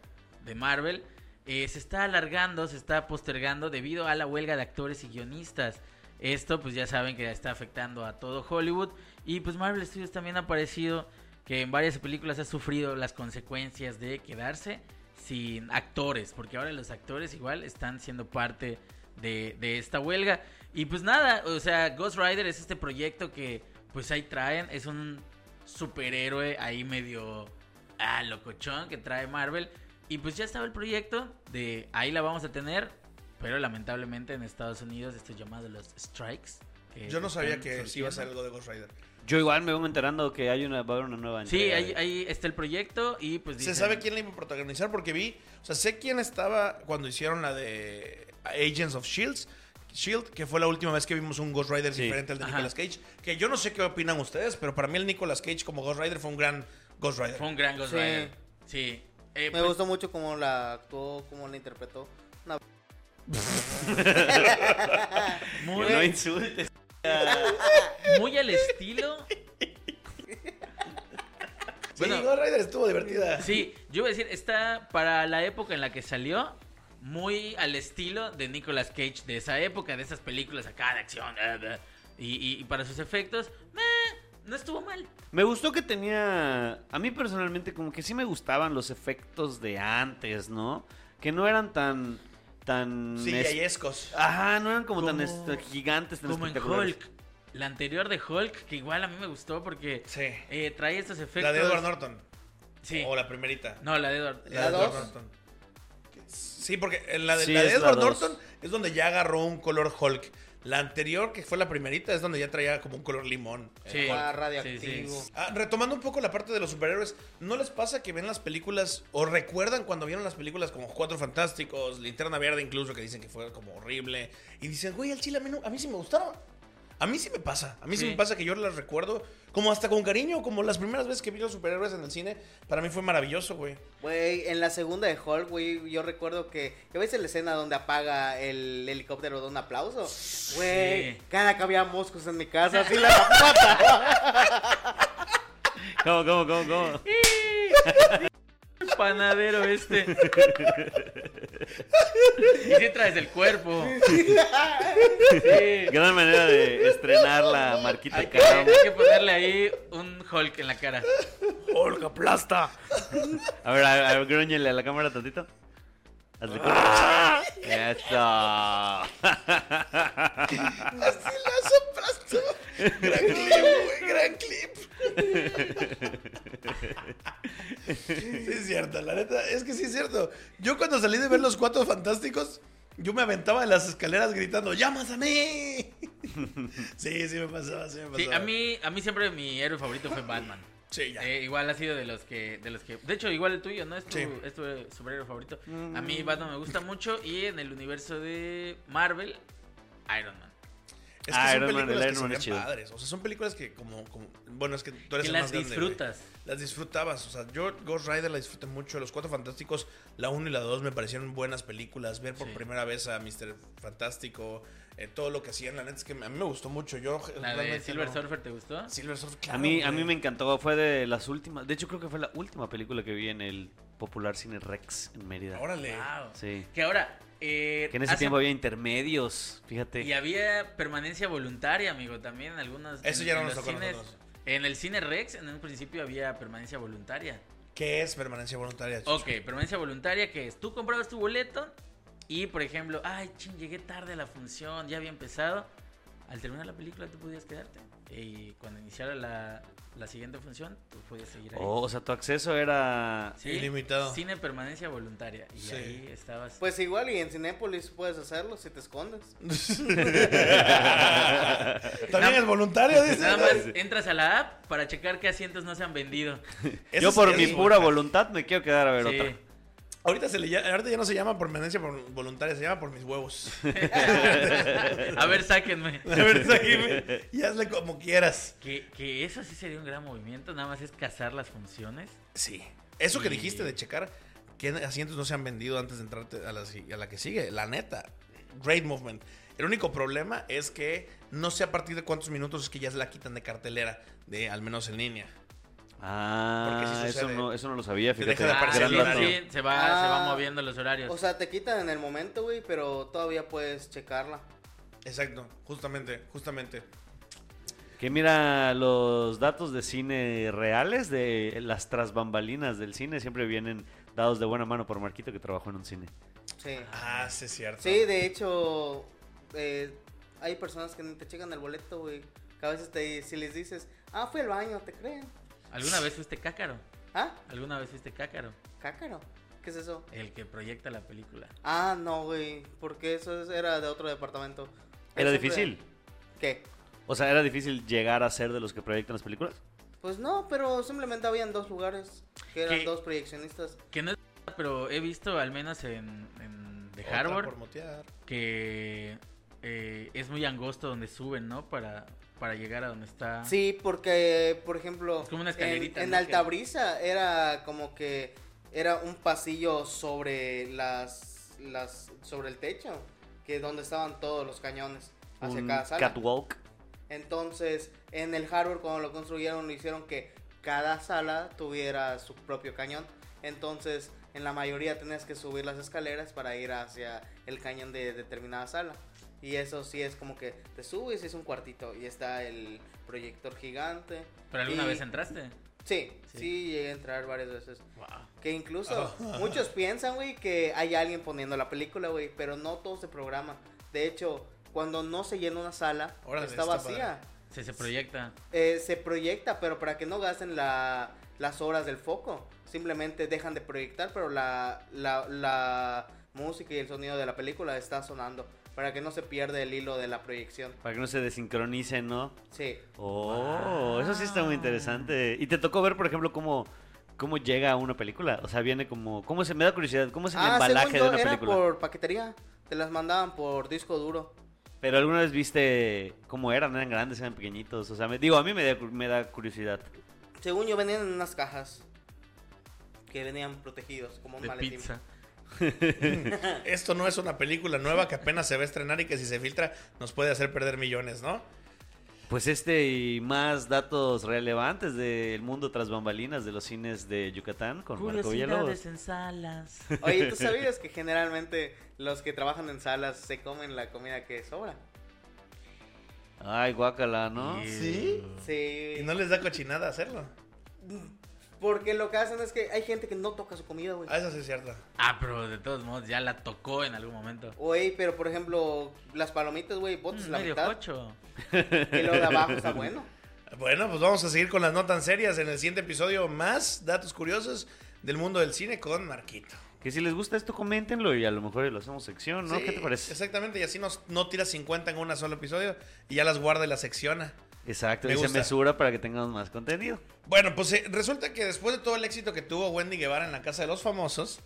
de Marvel. Eh, se está alargando, se está postergando debido a la huelga de actores y guionistas. Esto pues ya saben que está afectando a todo Hollywood. Y pues Marvel Studios también ha aparecido que en varias películas ha sufrido las consecuencias de quedarse sin actores. Porque ahora los actores igual están siendo parte de, de esta huelga. Y pues nada, o sea, Ghost Rider es este proyecto que pues ahí traen. Es un superhéroe ahí medio ah, locochón que trae Marvel. Y pues ya estaba el proyecto de ahí la vamos a tener, pero lamentablemente en Estados Unidos esto es llamado los strikes. que Yo no sabía que iba a ser algo de Ghost Rider. Yo igual me vengo enterando que hay una, va a haber una nueva Sí, ahí, de- ahí está el proyecto y pues ¿Se dicen- sabe quién la iba a protagonizar? Porque vi, o sea, sé quién estaba cuando hicieron la de Agents of Shields. Shield, que fue la última vez que vimos un Ghost Rider Sí. diferente al de Ajá. Nicolas Cage. Que yo no sé qué opinan ustedes, pero para mí el Nicolas Cage como Ghost Rider fue un gran Ghost Rider. Fue un gran Ghost Sí. Rider. Sí. Eh, Me pues, gustó mucho cómo la actuó, cómo la interpretó. Una- muy, no insultes. muy al estilo. Sí, Bueno. Ghost Rider estuvo divertida. Sí, yo iba a decir, está para la época en la que salió, muy al estilo de Nicolas Cage de esa época, de esas películas acá de acción. Y, y- y para sus efectos, meh, no estuvo mal. Me gustó que tenía. A mí personalmente, como que sí me gustaban los efectos de antes, ¿no? Que no eran tan. tan. Sí, es-. Ajá, no eran como, tan est- gigantes, tan Como en. Hulk. La anterior de Hulk, que igual a mí me gustó porque Sí. eh, trae estos efectos. La de Edward Norton. Sí. O la primerita. No, la de Edward. La, ¿La de Edward dos? Norton. Sí, porque en la de, Sí, la de es la Edward. Norton es donde ya agarró un color Hulk. La anterior, que fue la primerita, es donde ya traía como un color limón. Sí. Ah, Sí, radioactivo. sí. Ah, retomando un poco la parte de los superhéroes, ¿no les pasa que ven las películas o recuerdan cuando vieron las películas como Cuatro Fantásticos, Linterna Verde incluso, que dicen que fue como horrible, y dicen, güey, al chile a mí, no- a mí sí me gustaron? A mí sí me pasa, a mí sí. Sí. me pasa que yo las recuerdo como hasta con cariño, como las primeras veces que vi los superhéroes en el cine, para mí fue maravilloso, güey. Güey, en la segunda de Hulk, güey, yo recuerdo que... ¿Ya ves la escena donde apaga el helicóptero de un aplauso? Güey, Sí. cada que había moscos en mi casa, así la pata. ¿Cómo, cómo, cómo, cómo? Panadero este. Y si traes el cuerpo. Sí. Gran manera de estrenar la marquita Hay de que, hay que ponerle ahí un Hulk en la cara. ¡Hulk aplasta! A ver, a, a ver, grúñele a la cámara tantito. Hazle ¡Ah! Eso. Así las aplastó. Gran clip, güey, gran clip. Sí, es cierto, la neta, es que sí es cierto. Yo cuando salí de ver los cuatro fantásticos, yo me aventaba en las escaleras gritando, ¡llamas a mí! Sí, sí me pasaba, sí me pasaba. Sí, a mí, a mí siempre mi héroe favorito fue Batman. Sí, ya. Eh, igual ha sido de los que, de los que, de hecho igual el tuyo, ¿no? Es tu, Sí. es tu superhéroe favorito. A mí Batman me gusta mucho y en el universo de Marvel, Iron Man. Es que Iron son Man, películas el que Iron Man es chido. padres. O sea, son películas que como, como- bueno, es que tú eres Que el las más grande, güey. disfrutas. Las disfrutabas, o sea, yo Ghost Rider la disfruté mucho, Los Cuatro Fantásticos, la 1 y la 2 me parecieron buenas películas, ver por Sí. primera vez a Mr. Fantástico, eh, todo lo que hacían, la neta es que a mí me gustó mucho, yo La de Silver no- Surfer, ¿te gustó? Silver Surfer, claro, A mí, a mí me encantó, fue de las últimas, de hecho creo que fue la última película que vi en el popular cine Rex en Mérida. Órale. Wow. Sí. Que ahora, eh, Que en ese hace- tiempo había intermedios, fíjate. Y había permanencia voluntaria, amigo, también en algunos. Eso en- ya no nos tocó a cines- nosotros. En el cine Rex, en un principio había permanencia voluntaria. ¿Qué es permanencia voluntaria? Chucho? Ok, permanencia voluntaria que es tú comprabas tu boleto y, por ejemplo, ay, ching, llegué tarde a la función, ya había empezado. Al terminar la película tú podías quedarte. Y cuando iniciara la, la siguiente función, tú podías seguir ahí. Oh, o sea, tu acceso era... Sí, ilimitado. Cine permanencia voluntaria. Y Sí. ahí estabas. Pues igual y en Cinépolis puedes hacerlo si te escondes. También es voluntario, dice. Nada más entras a la app para checar qué asientos no se han vendido. Yo por mi pura voluntad me quiero quedar a ver Sí. otra. Ahorita, se le, ahorita ya no se llama permanencia por- voluntaria, se llama por mis huevos. a ver, sáquenme. A ver, sáqueme y hazle como quieras. Que, que eso sí sería un gran movimiento, nada más es cazar las funciones. Sí. Eso que dijiste de checar qué asientos no se han vendido antes de entrarte a la, a la que sigue, la neta. Great movement. El único problema es que no sé a partir de cuántos minutos es que ya se la quitan de cartelera, de al menos en línea. Ah, Porque sí eso sucede. no, eso no lo sabía, Te fíjate. deja de aparecer gran el dato. horario. sí, se va, se va Ah. moviendo los horarios. O sea, te quitan en el momento, güey, pero todavía puedes checarla. Exacto, justamente, justamente. Que mira, los datos de cine reales, de las trasbambalinas del cine, siempre vienen dados de buena mano por Marquito que trabajó en un cine. Sí. Ah, sí es cierto. Sí, de hecho, eh, hay personas que ni te checan el boleto, güey. Que a veces te, si les dices, ah, fui al baño, te creen. ¿Alguna vez fuiste cácaro? ¿Ah? ¿Alguna vez fuiste cácaro? Cácaro. ¿Qué es eso? El que proyecta la película. Ah, no, güey. Porque eso es- era de otro departamento. ¿Era Siempre- difícil? ¿Qué? O sea, ¿era difícil llegar a ser de los que proyectan las películas? Pues no, pero simplemente habían dos lugares. Que eran ¿Qué? dos proyeccionistas. Que no es pero he visto al menos en, en The Otra Harbor por motear. que eh, es muy angosto donde suben, ¿no? Para, para llegar a donde está. Sí, porque, por ejemplo, Es como una en, escalerita, en ¿no? Alta Que- Brisa era como que era un pasillo sobre las, las sobre el techo, que donde estaban todos los cañones hacia Un cada sala. catwalk. Entonces, en el hardware cuando lo construyeron lo hicieron que cada sala tuviera su propio cañón. Entonces, en la mayoría tenías que subir las escaleras para ir hacia el cañón de determinada sala. Y eso sí es como que te subes y es un cuartito y está el proyector gigante. ¿Pero alguna Y- vez entraste? Sí, Sí. sí, llegué a entrar varias veces. Wow. Que incluso muchos piensan, güey, que hay alguien poniendo la película, güey, pero no todo se programa. De hecho, cuando no se llena una sala, Órale, está está vacía. Se, se proyecta. Eh, se proyecta, pero para que no gasten la- las horas del foco. Simplemente dejan de proyectar, pero la, la, la música y el sonido de la película está sonando. Para que no se pierda el hilo de la proyección. Para que no se desincronicen, ¿no? Sí. Oh, eso sí está muy interesante. ¿Y te tocó ver, por ejemplo, cómo, cómo llega a una película? O sea, viene como... ¿Cómo se me da curiosidad? ¿Cómo es el Ah, embalaje según de una era película? por paquetería. Te las mandaban por disco duro. Pero alguna vez viste cómo eran, eran grandes, eran pequeñitos. O sea, me, digo, a mí me da, me da curiosidad. Según yo, venían en unas cajas. Que venían protegidos, como un De maletín. pizza. Esto no es una película nueva que apenas se va a estrenar y que si se filtra nos puede hacer perder millones, ¿no? Pues este y más datos relevantes del mundo tras bambalinas de los cines de Yucatán con Marco Villalobos. Curiosidades en salas. Oye, ¿tú sabías que generalmente los que trabajan en salas se comen la comida que sobra? Ay, guácala, ¿no? ¿Sí? Sí. Y no les da cochinada hacerlo. Porque lo que hacen es que hay gente que no toca su comida, güey. Ah, eso sí es cierto. Ah, pero de todos modos ya la tocó en algún momento. Güey, pero por ejemplo, las palomitas, güey, botas Mm, la medio mitad. cocho. Y luego de abajo está bueno. Bueno, pues vamos a seguir con las notas serias en el siguiente episodio. Más datos curiosos del mundo del cine con Marquito. Que si les gusta esto, coméntenlo y a lo mejor lo hacemos sección, ¿no? Sí, ¿Qué te parece? Exactamente, y así nos, no tiras 50 en un solo episodio y ya las guarda y las secciona. Exacto, Me y se mesura para que tengamos más contenido. Bueno, pues eh, resulta que después de todo el éxito que tuvo Wendy Guevara en la Casa de los Famosos,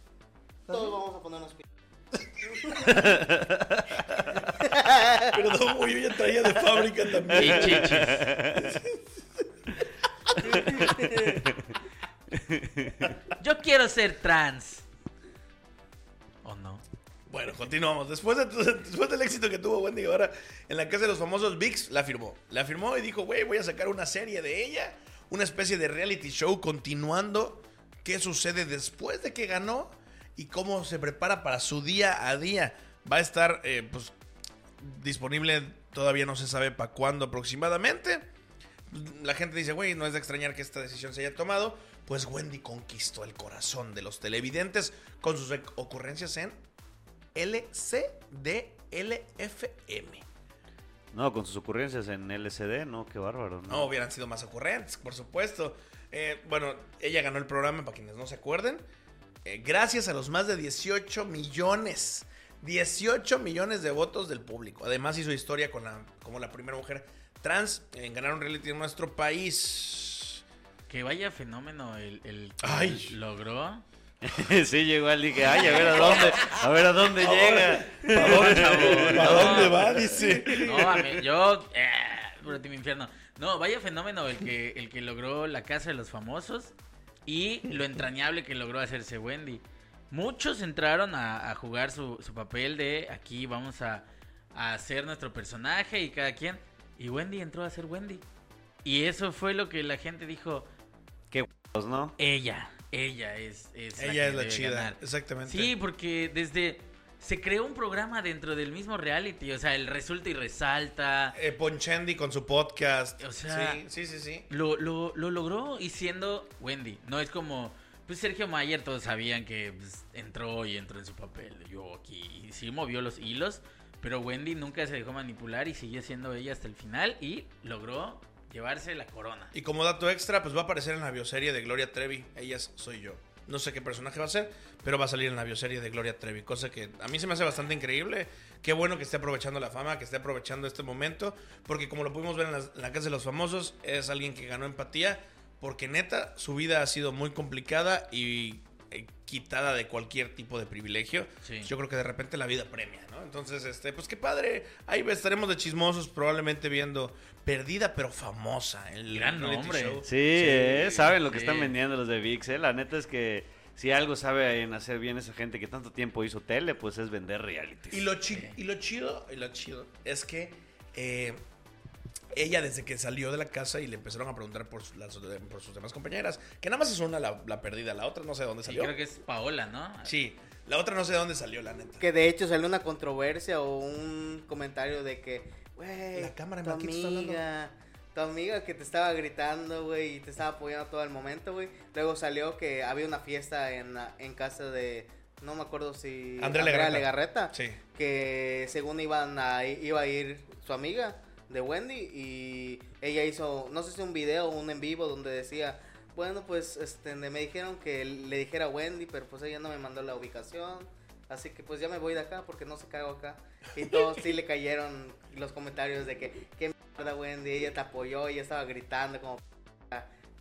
Todos vamos a ponernos Perdón, güey, yo ya traía de fábrica Y también. chichis. Yo quiero ser trans. Bueno, continuamos. Después, de, después del éxito que tuvo Wendy Guevara en la Casa de los Famosos, VIX la firmó. La firmó y dijo, güey, voy a sacar una serie de ella. Una especie de reality show continuando qué sucede después de que ganó y cómo se prepara para su día a día. Va a estar, eh, pues, disponible, todavía no se sabe para cuándo aproximadamente. La gente dice, güey, no es de extrañar que esta decisión se haya tomado. Pues Wendy conquistó el corazón de los televidentes con sus ocurrencias en LCDLFM. No, con sus ocurrencias en LCD, no, qué bárbaro. No, No, hubieran sido más ocurrentes, por supuesto. Eh, bueno, ella ganó el programa, para quienes no se acuerden, eh, gracias a los más de 18 millones, 18 millones de votos del público. Además hizo historia con la, como la primera mujer trans en ganar un reality en nuestro país. Que vaya fenómeno el, el que Ay. logró. sí, llegó al dije, ay, a ver a dónde, a ver a dónde llega. ¿Para dónde, va? Dice. No, a mí- yo. Eh, por ti, mi infierno. No, vaya fenómeno el que, el que logró la casa de los famosos y lo entrañable que logró hacerse Wendy. Muchos entraron a, a jugar su, su papel de aquí vamos a, a hacer nuestro personaje y cada quien. Y Wendy entró a ser Wendy. Y eso fue lo que la gente dijo. Qué huevos, ¿no? Ella, ella es, es Ella que es la chida, ganar. exactamente. Sí, porque desde se creó un programa dentro del mismo reality, o sea, el resulta y resalta. Eh, Ponchendi con su podcast. O sea- sí, sí, sí, sí. Lo, lo, lo logró y siendo Wendy. No es como, pues Sergio Mayer, todos sabían que pues, entró y entró en su papel. Yo aquí, y sí movió los hilos, pero Wendy nunca se dejó manipular y siguió siendo ella hasta el final y logró llevarse la corona. Y como dato extra, pues va a aparecer en la bioserie de Gloria Trevi. Ellas soy yo. No sé qué personaje va a ser, pero va a salir en la bioserie de Gloria Trevi, cosa que a mí se me hace bastante increíble. Qué bueno que esté aprovechando la fama, que esté aprovechando este momento, porque como lo pudimos ver en, las- en la Casa de los Famosos, es alguien que ganó empatía, porque neta, su vida ha sido muy complicada y quitada de cualquier tipo de privilegio. Sí. Yo creo que de repente la vida premia, ¿no? Entonces, este, pues qué padre. Ahí estaremos de chismosos, probablemente viendo Perdida pero famosa. El Gran nombre. show. Sí, eh, saben lo que están vendiendo los de VIX, eh. La neta es que si algo sabe en hacer bien esa gente que tanto tiempo hizo tele, pues es vender reality. Y lo, chi- y lo chido, y lo chido es que eh, ella desde que salió de la casa y le empezaron a preguntar por, su- las- por sus demás compañeras, que nada más es una la, la perdida, la otra no sé de dónde Sí, salió. creo que es Paola, ¿no? Sí, la otra no sé de dónde salió, la neta. Que de hecho salió una controversia o un comentario de que, güey, La cámara, tu amiga, tu amiga que te estaba gritando, güey, y te estaba apoyando todo el momento, güey. Luego salió que había una fiesta en, la- en casa de, no me acuerdo si... Andrea Legarreta. Legarreta, Sí. Que según iban a, iba a ir su amiga de Wendy y ella hizo, no sé si un video o un en vivo donde decía... Bueno, pues este, me dijeron que le dijera Wendy, pero pues ella no me mandó la ubicación. Así que pues ya me voy de acá porque no se cago acá. Y todos sí le cayeron los comentarios de que, qué mierda Wendy, ella te apoyó, ella estaba gritando como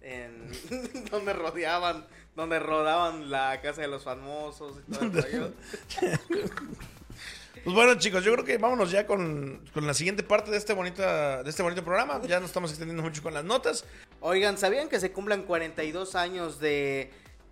en donde rodeaban, donde rodaban la casa de los famosos y todo el rollo. Pues bueno, chicos, yo creo que vámonos ya con, con la siguiente parte de este, bonita, de este bonito programa. Ya nos estamos extendiendo mucho con las notas. Oigan, ¿sabían que se cumplan 42 años de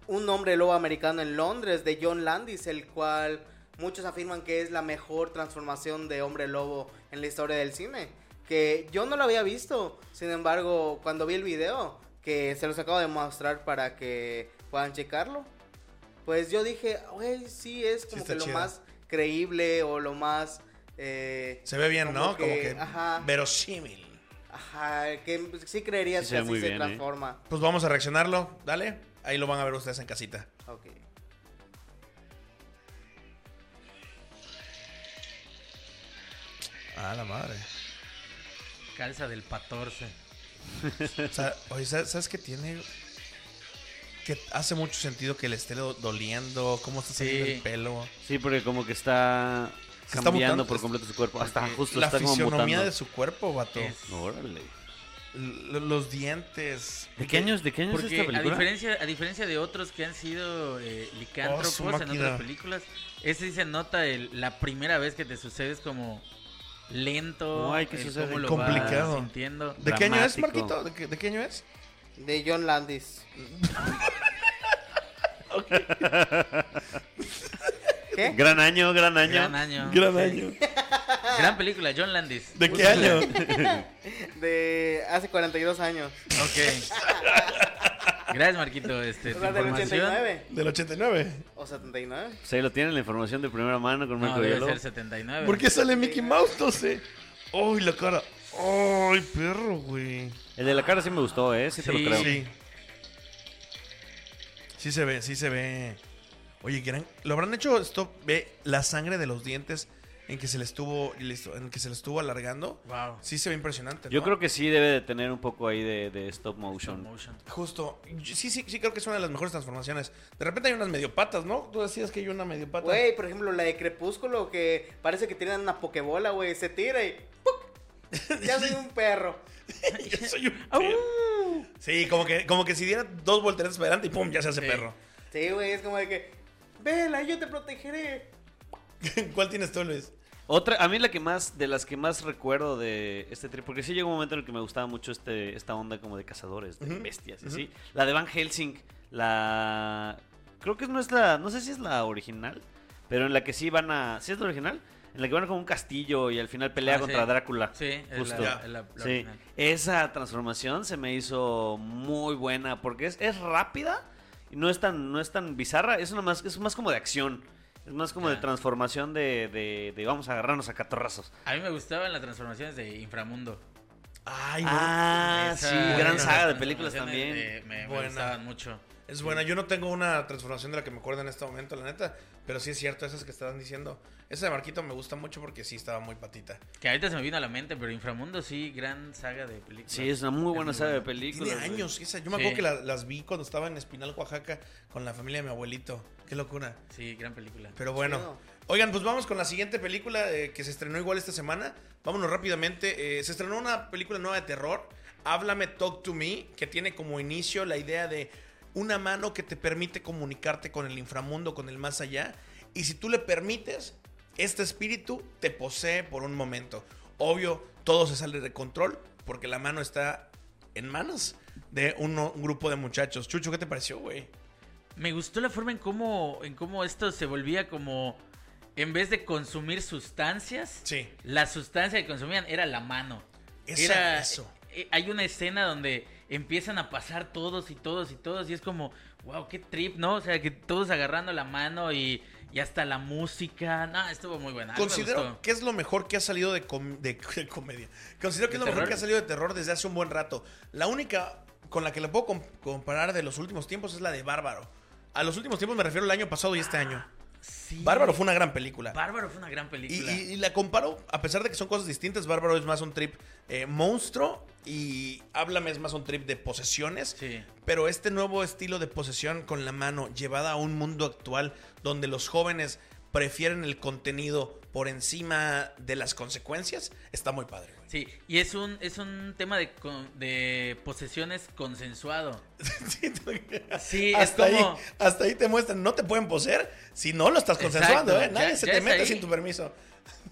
un hombre lobo americano en Londres, de John Landis, el cual muchos afirman que es la mejor transformación de hombre lobo en la historia del cine? Que yo no lo había visto, sin embargo, cuando vi el video, que se los acabo de mostrar para que puedan checarlo, pues yo dije, güey, sí es como que lo chido. más creíble o lo más... eh, Se ve bien, ¿no? Como que Ajá, verosímil. ajá, que sí creerías Sí que así se bien, ¿eh? transforma. Pues vamos a reaccionarlo. Dale. Ahí lo van a ver ustedes en casita. Ok. Ah, la madre. Calza del 14. O sea, oye, ¿sabes, sabes qué tiene? Que hace mucho sentido que le esté do- doliendo, cómo está saliendo Sí. el pelo. Sí, porque como que está Se cambiando mutando, por completo su cuerpo. Hasta justo la está como fisionomía mutando. de su cuerpo, vato. Es- Órale. L- los dientes. ¿De qué años, de qué años es esta a película? diferencia, a diferencia de otros que han sido eh, Oh, licántropos en máquina. otras películas, ese sí se nota el- la primera vez que te sucede es como lento, cómo lo Complicado. vas sintiendo. ¿De qué año es. Marquito? ¿De qué, de qué año es? De John Landis. ¿Qué? Gran año, gran año. Gran año. Gran año. Gran película, John Landis. ¿De qué año? De hace 42 años. Ok. Gracias, Marquito. Este, O tu sea, del información. 89 Del 89. o 79. Pues ahí lo tienen la información de primera mano con No, Marco debe Villalobos. ser 79. ¿Por qué sale Mickey Mouse? No sé. ¡Ay, la cara! ¡Ay, perro, güey! El de la cara sí me gustó, ¿eh? Sí, te Sí. lo creo. Sí. Sí se ve, sí se ve. Oye, ¿lo habrán hecho esto? Ve la sangre de los dientes en que se le estuvo, en que se le estuvo alargando. Wow. Sí se ve impresionante. Yo creo que sí debe de tener un poco ahí de, de stop Stop motion. motion. Justo. Sí, sí, sí creo que es una de las mejores transformaciones. De repente hay unas medio patas, ¿no? Tú decías que hay una medio pata. Güey, por ejemplo, la de Crepúsculo que parece que tienen una pokebola, güey. Se tira y ¡puc! Ya soy un perro. Yo soy un perro. Sí, como que, como que si diera dos volteretas para adelante y pum, ya se hace Sí. perro. Sí, güey, es como de que, vela, yo te protegeré. ¿Cuál tienes tú, Luis? Otra, a mí la que más, de las que más recuerdo de este trip, porque sí llegó un momento en el que me gustaba mucho este, esta onda como de cazadores, de bestias, así. La de Van Helsing, la... Creo que no es la, no sé si es la original, pero en la que sí van a... ¿Sí es la original? En la que van como un castillo y al final pelea Ah, contra sí. Drácula. Sí, es Justo. la, es la- la Sí, original. esa transformación se me hizo muy buena porque es, es rápida y no es tan, no es tan bizarra, es, una más, es más como de acción. Es más como de transformación de, de, de vamos a agarrarnos a catorrazos. A mí me gustaban las transformaciones de Inframundo. Ay, Ah, Esa- sí, gran saga de películas también. me, me gustaban mucho. Es buena. Yo no tengo una transformación de la que me acuerdo en este momento, la neta. Pero sí es cierto, esas que estaban diciendo. Esa de Marquito me gusta mucho porque sí estaba muy patita. Que ahorita se me vino a la mente, pero Inframundo sí, gran saga de películas. Sí, es una muy buena saga de buena. películas. Tiene años. Esa. Yo me Sí. acuerdo que la- las vi cuando estaba en Espinal, Oaxaca, con la familia de mi abuelito. Qué locura. Sí, gran película. Pero bueno. Chido. Oigan, pues vamos con la siguiente película eh, que se estrenó igual esta semana. Vámonos rápidamente. Eh, se estrenó una película nueva de terror. Háblame, Talk to Me, que tiene como inicio la idea de una mano que te permite comunicarte con el inframundo, con el más allá. Y si tú le permites, este espíritu te posee por un momento. Obvio, todo se sale de control porque la mano está en manos de uno- un grupo de muchachos. Chucho, ¿qué te pareció, güey? Me gustó la forma en cómo, en cómo esto se volvía como, en vez de consumir sustancias, Sí. la sustancia que consumían era la mano. Esa- era, eso. Eh, hay una escena donde empiezan a pasar todos y todos y todos y es como, wow, qué trip, ¿no? O sea, que todos agarrando la mano y, y hasta la música. No, estuvo muy buena. Considero que es lo mejor que ha salido de, com- de- de comedia. Considero que ¿De es lo mejor que ha salido de terror desde hace un buen rato. La única con la que le puedo com- comparar de los últimos tiempos es la de Bárbaro. A los últimos tiempos me refiero al año pasado y este año. Sí. Bárbaro fue una gran película. Bárbaro fue una gran Y, película. y- y la comparo, a pesar de que son cosas distintas, Bárbaro es más un trip eh, monstruo y Háblame es más un trip de posesiones. Sí. Pero este nuevo estilo de posesión con la mano llevada a un mundo actual donde los jóvenes prefieren el contenido por encima de las consecuencias, está muy padre. güey. Sí, y es un, es un tema de, de posesiones consensuado. Sí, es hasta, como- ahí, hasta ahí te muestran, no te pueden poseer si no lo estás Exacto, consensuando, ¿eh? ya- Nadie se ya te mete ahí. sin tu permiso.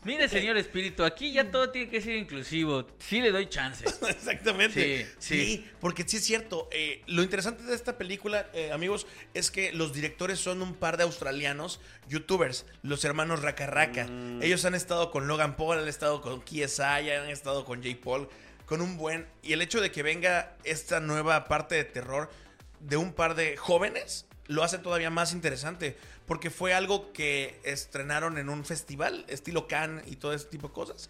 Mire, señor espíritu, aquí ya todo tiene que ser inclusivo. Sí le doy chance. Exactamente. Sí, Sí, sí. porque sí es cierto. eh, lo interesante de esta película, eh, amigos, es que los directores son un par de australianos, youtubers, los hermanos Raka Raka. Mm. Ellos han estado con Logan Paul, han estado con KSI, han estado con J. Paul, con un buen. Y el hecho de que venga esta nueva parte de terror de un par de jóvenes lo hace todavía más interesante. Porque fue algo que estrenaron en un festival, estilo Cannes y todo ese tipo de cosas.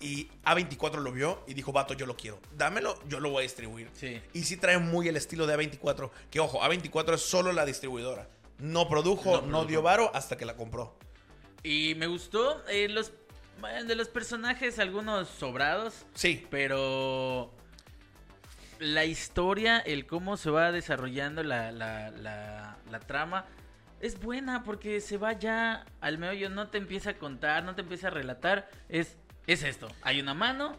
Y A24 lo vio y dijo, vato, yo lo quiero. Dámelo, yo lo voy a distribuir. Sí. Y sí trae muy el estilo de A24. Que ojo, A24 es solo la distribuidora. No produjo, No no, produjo. dio varo hasta que la compró. Y me gustó eh, los de los personajes, algunos sobrados, Sí. pero la historia, el cómo se va desarrollando la, la, la, la trama, es buena porque se va ya al meollo, no te empieza a contar, no te empieza a relatar, es, es esto, hay una mano,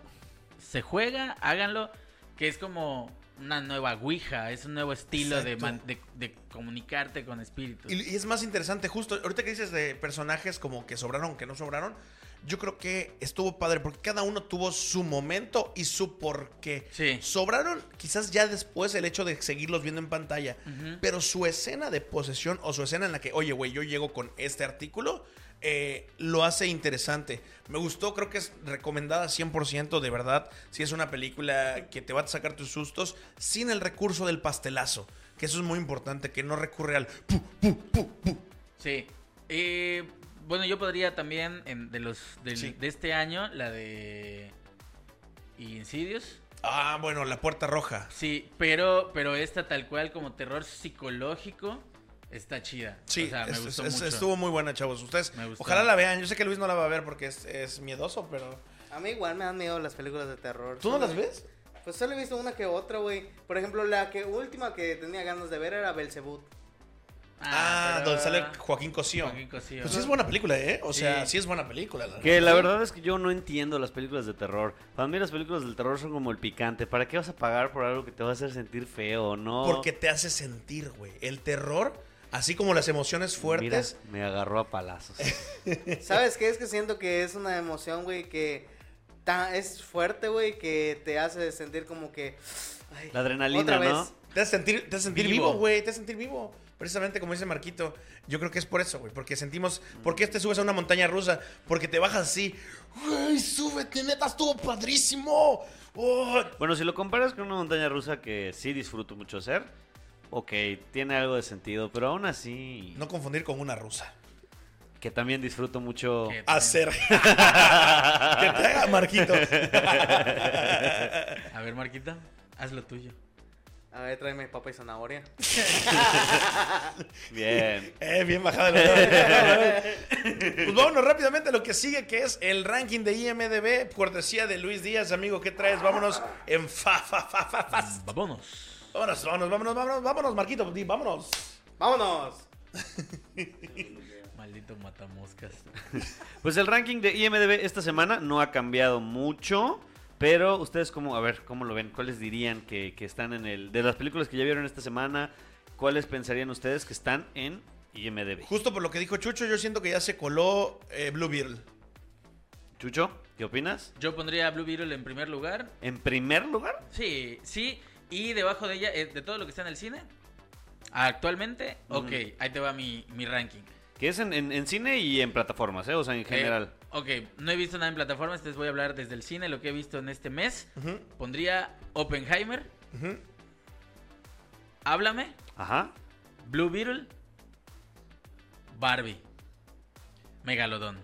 se juega, háganlo, que es como una nueva Ouija, es un nuevo estilo de, de comunicarte con espíritus. Y, y es más interesante, justo, ahorita que dices de personajes como que sobraron, que no sobraron, yo creo que estuvo padre porque cada uno tuvo su momento y su porqué. Sí. Sobraron quizás ya después el hecho de seguirlos viendo en pantalla, pero su escena de posesión o su escena en la que, oye, güey, yo llego con este artículo, eh, lo hace interesante. Me gustó, creo que es recomendada 100% de verdad. Si es una película que te va a sacar tus sustos sin el recurso del pastelazo. Que eso es muy importante, que no recurre al... pu, pu, pu, pu. Sí. Eh, bueno, yo podría también, en- de los del- Sí. de este año, la de Insidious. Ah, bueno, la puerta roja. Sí, pero, pero esta tal cual como terror psicológico está chida. Sí, o sea, me es- gustó es- mucho. estuvo muy buena, chavos. Ustedes, Me gustó. ojalá la vean. Yo sé que Luis no la va a ver porque es, es miedoso, pero... A mí igual me dan miedo las películas de terror. ¿Tú no las ves? Pues solo he visto una que otra, güey. Por ejemplo, la que última que tenía ganas de ver era Belzebut. Ah, pero- donde sale Joaquín Cosío. Joaquín Cosío. Pues sí es buena película, ¿eh? O sea, Sí. sí es buena película. la Que la verdad. es que yo no entiendo las películas de terror. Para mí las películas del terror son como el picante. ¿Para qué vas a pagar por algo que te va a hacer sentir feo, no? Porque te hace sentir, güey. El terror, así como las emociones fuertes. Mira, me agarró a palazos. ¿Sabes qué? Es que siento que es una emoción, güey, que ta- es fuerte, güey, que te hace sentir como que... ay, La adrenalina. ¿no? Te hace sentir, te hace sentir Vivo. vivo, güey. Te hace sentir vivo. Precisamente como dice Marquito. Yo creo que es por eso, güey. Porque sentimos. ¿Por qué te subes a una montaña rusa? Porque te bajas así. ¡Güey, súbete, neta! ¡Estuvo padrísimo! ¡Oh! Bueno, si lo comparas con una montaña rusa que sí disfruto mucho hacer, ok, tiene algo de sentido, pero aún así, No confundir con una rusa. que también disfruto mucho. Hacer. que te haga Marquito. A ver, Marquita, haz lo tuyo. A ver, tráeme papa y zanahoria. Bien. Eh, bien bajada la Pues vámonos rápidamente a lo que sigue, que es el ranking de IMDB, cortesía de Luis Díaz, amigo. ¿Qué traes? Vámonos en fa, fa, fa, fa, fa. Vámonos. Vámonos, vámonos, vámonos, vámonos, vámonos, Marquito, vámonos. ¡Vámonos! Maldito matamoscas. Pues el ranking de IMDB esta semana no ha cambiado mucho. Pero ustedes, cómo, a ver, ¿cómo lo ven? ¿Cuáles dirían que, que están en el. De las películas que ya vieron esta semana, ¿cuáles pensarían ustedes que están en IMDB? Justo por lo que dijo Chucho, yo siento que ya se coló eh, Blue Beetle. Chucho, ¿qué opinas? Yo pondría a Blue Beetle en primer lugar. ¿En primer lugar? Sí, sí. Y debajo de ella, eh, de todo lo que está en el cine, actualmente, ok, ahí te va mi, mi ranking. Que es en, en- en cine y en plataformas, ¿eh? O sea, en general. Eh, ok, no he visto nada en plataformas, entonces voy a hablar desde el cine, lo que he visto en este mes. Pondría Oppenheimer. Háblame, Ajá. Blue Beetle, Barbie, Megalodón.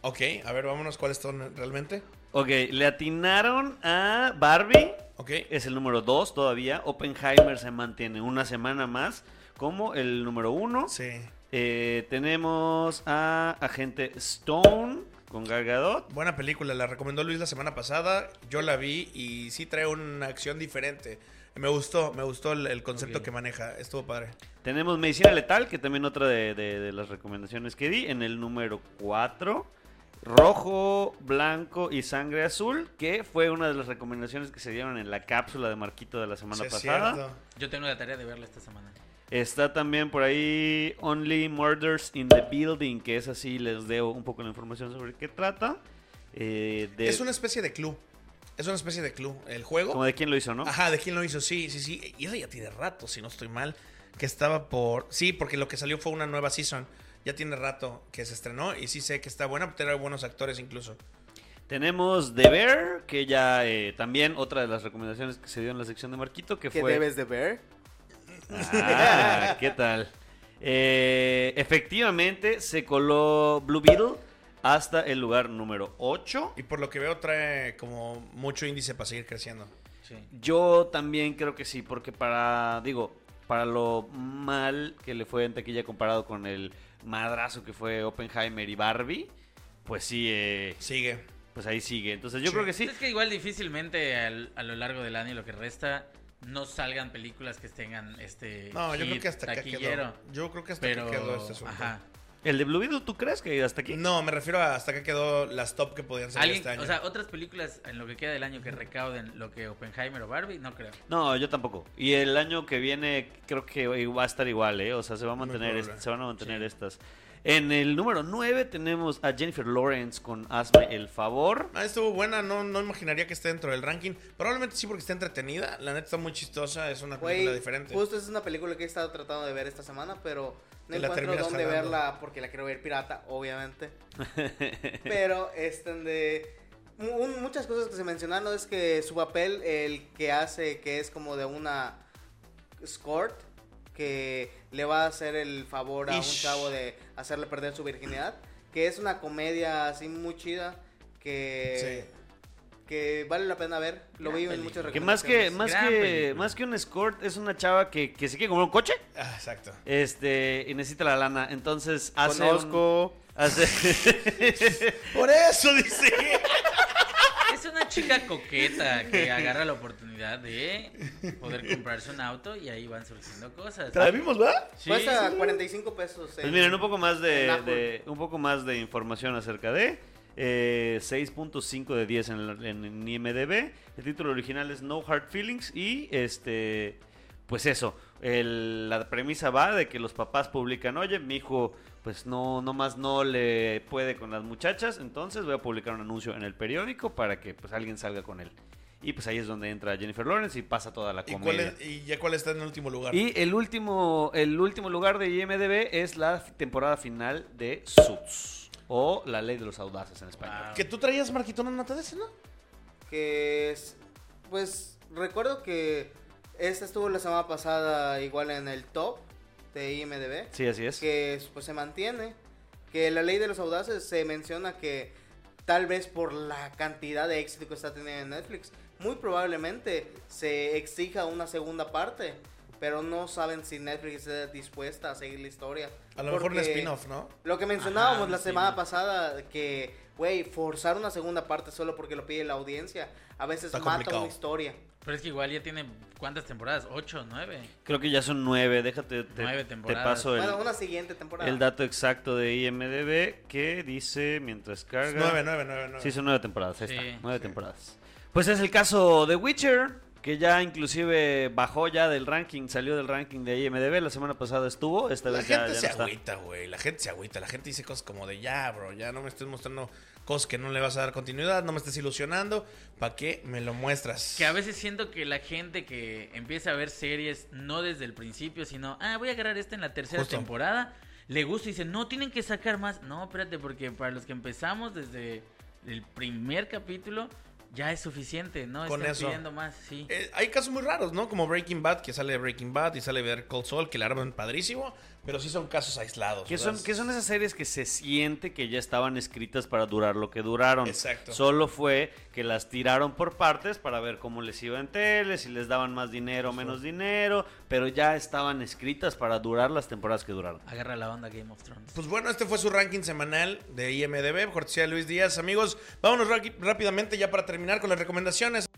Ok, a ver, vámonos, ¿cuáles son realmente? Ok, le atinaron a Barbie. Ok, Es el número 2 todavía. Oppenheimer se mantiene una semana más como el número 1. sí. Tenemos a Agente Stone con Gal Gadot. Buena película, la recomendó Luis la semana pasada. Yo la vi y sí trae una acción diferente. Me gustó, me gustó el, el concepto que maneja. Estuvo padre. Tenemos Medicina Letal, que también otra de, de- de las recomendaciones que di, en el número 4. Rojo, blanco y sangre azul, que fue una de las recomendaciones que se dieron en la cápsula de Marquito de la semana Sí, pasada. cierto. Yo tengo la tarea de verla esta semana. Está también por ahí Only Murders in the Building, que es así, les debo un poco la información sobre qué trata. Eh, de, Es una especie de club. Es una especie de club. El juego. Como de quién lo hizo, ¿no? Ajá, ¿de quién lo hizo? Sí, sí, sí. Y eso ya tiene rato, si no estoy mal. Que estaba por. Sí, porque lo que salió fue una nueva season. Ya tiene rato que se estrenó. Y sí sé que está buena, tiene buenos actores incluso. Tenemos The Bear, que ya eh, también otra de las recomendaciones que se dio en la sección de Marquito, que ¿Qué fue... debes de ver? Ah, ¿qué tal? Eh, efectivamente, se coló Blue Beetle hasta el lugar número 8. Y por lo que veo, trae como mucho índice para seguir creciendo. Sí. Yo también creo que sí, porque para, digo, para lo mal que le fue en taquilla comparado con el madrazo que fue Oppenheimer y Barbie, pues sí, eh, Sigue. pues ahí sigue. Entonces yo Sí. creo que sí. Es que igual difícilmente al- a lo largo del año y lo que resta no salgan películas que tengan este No, yo creo que hasta acá quedó. Yo creo que hasta Pero, acá quedó este asunto. ajá. ¿El de Blue Beetle tú crees que hasta aquí? No, me refiero a hasta acá quedó las top que podían salir este año. o sea, otras películas en lo que queda del año que recauden lo que Oppenheimer o Barbie, no creo. No, yo tampoco. Y el año que viene creo que va a estar igual, ¿eh? O sea, se, va a mantener se van a mantener Sí. estas. En el número 9 tenemos a Jennifer Lawrence con Hazme el favor. Ah, estuvo buena, no, no imaginaría que esté dentro del ranking. Probablemente sí porque está entretenida. La neta está muy chistosa, es una película Güey, diferente. justo es una película que he estado tratando de ver esta semana, pero no la encuentro terminas dónde jalando. verla porque la quiero ver pirata, obviamente. pero este de mu- un- muchas cosas que se mencionaron es que su papel el que hace que es como de una escort que le va a hacer el favor a un chavo de hacerle perder su virginidad, que es una comedia así muy chida que Sí. que vale la pena ver. Lo Gran vi en muchas Que más que, más Gran que, película. más que un escort es una chava que, que se quiere comprar un coche. Ah, exacto. Este, y necesita la lana. Entonces hace. un- Conozco. hace- Por eso dice. Es una chica coqueta que agarra la oportunidad de poder comprarse un auto y ahí van surgiendo cosas. ¿La vimos, va? Sí, Cuesta sí. 45 pesos. Pues en- miren, un poco más de, un poco más de información acerca de eh, 6.5 de 10 en, el- en IMDb. El título original es No Hard Feelings y este pues eso, el- la premisa va de que los papás publican, "Oye, mi hijo pues no no más no le puede con las muchachas, entonces voy a publicar un anuncio en el periódico para que pues alguien salga con él." Y pues ahí es donde entra Jennifer Lawrence y pasa toda la ¿Y, cuál comedia. es- y ya cuál está en el último lugar? Y el último, el último lugar de IMDB es la temporada final de Suits. O La Ley de los Audaces en español. Wow. Que tú traías, Marquito, una nota de ese, ¿no? Que es. Pues recuerdo que esta estuvo la semana pasada igual en el top de IMDb. Sí, así es. Que pues se mantiene. Que la ley de los audaces se menciona que tal vez por la cantidad de éxito que está teniendo en Netflix, muy probablemente se exija una segunda parte, pero no saben si Netflix está dispuesta a seguir la historia. A lo mejor un spin-off, ¿no? Lo que mencionábamos Ajá, la semana pasada, que, güey, forzar una segunda parte solo porque lo pide la audiencia, a veces Está mata complicado. una historia. Pero es que igual ya tiene cuántas temporadas, ocho, nueve. Creo que ya son nueve, déjate, te, Nueve te temporadas. paso el, Bueno, una siguiente temporada. el dato exacto de IMDB que dice mientras carga... Nueve, nueve, nueve, nueve. Sí, son nueve temporadas, ahí Sí, está, nueve sí. temporadas. Pues es el caso de Witcher, que ya inclusive bajó ya del ranking, salió del ranking de IMDB, la semana pasada estuvo, esta La vez ya, gente ya se no agüita, güey. La gente se agüita. La gente dice cosas como de ya, bro. Ya no me estés mostrando cosas que no le vas a dar continuidad. No me estés ilusionando. ¿Para qué me lo muestras? Que a veces siento que la gente que empieza a ver series no desde el principio, sino, ah, voy a agarrar esta en la tercera Justo. temporada, le gusta y dice, no, tienen que sacar más. No, espérate, porque para los que empezamos desde el primer capítulo, ya es suficiente, ¿no? Con Están eso. pidiendo más, sí. Eh, hay casos muy raros, ¿no? Como Breaking Bad, que sale Breaking Bad y sale Ver Cold Soul, que la arman padrísimo. Pero sí son casos aislados. ¿Qué o sea, son, qué son esas series que se siente que ya estaban escritas para durar lo que duraron? Exacto. Solo fue que las tiraron por partes para ver cómo les iba en tele, si les daban más dinero o menos dinero, pero ya estaban escritas para durar las temporadas que duraron. Agarra la onda Game of Thrones. Pues bueno, este fue su ranking semanal de IMDB, cortesía de Luis Díaz. Amigos, vámonos rápidamente ya para terminar con las recomendaciones.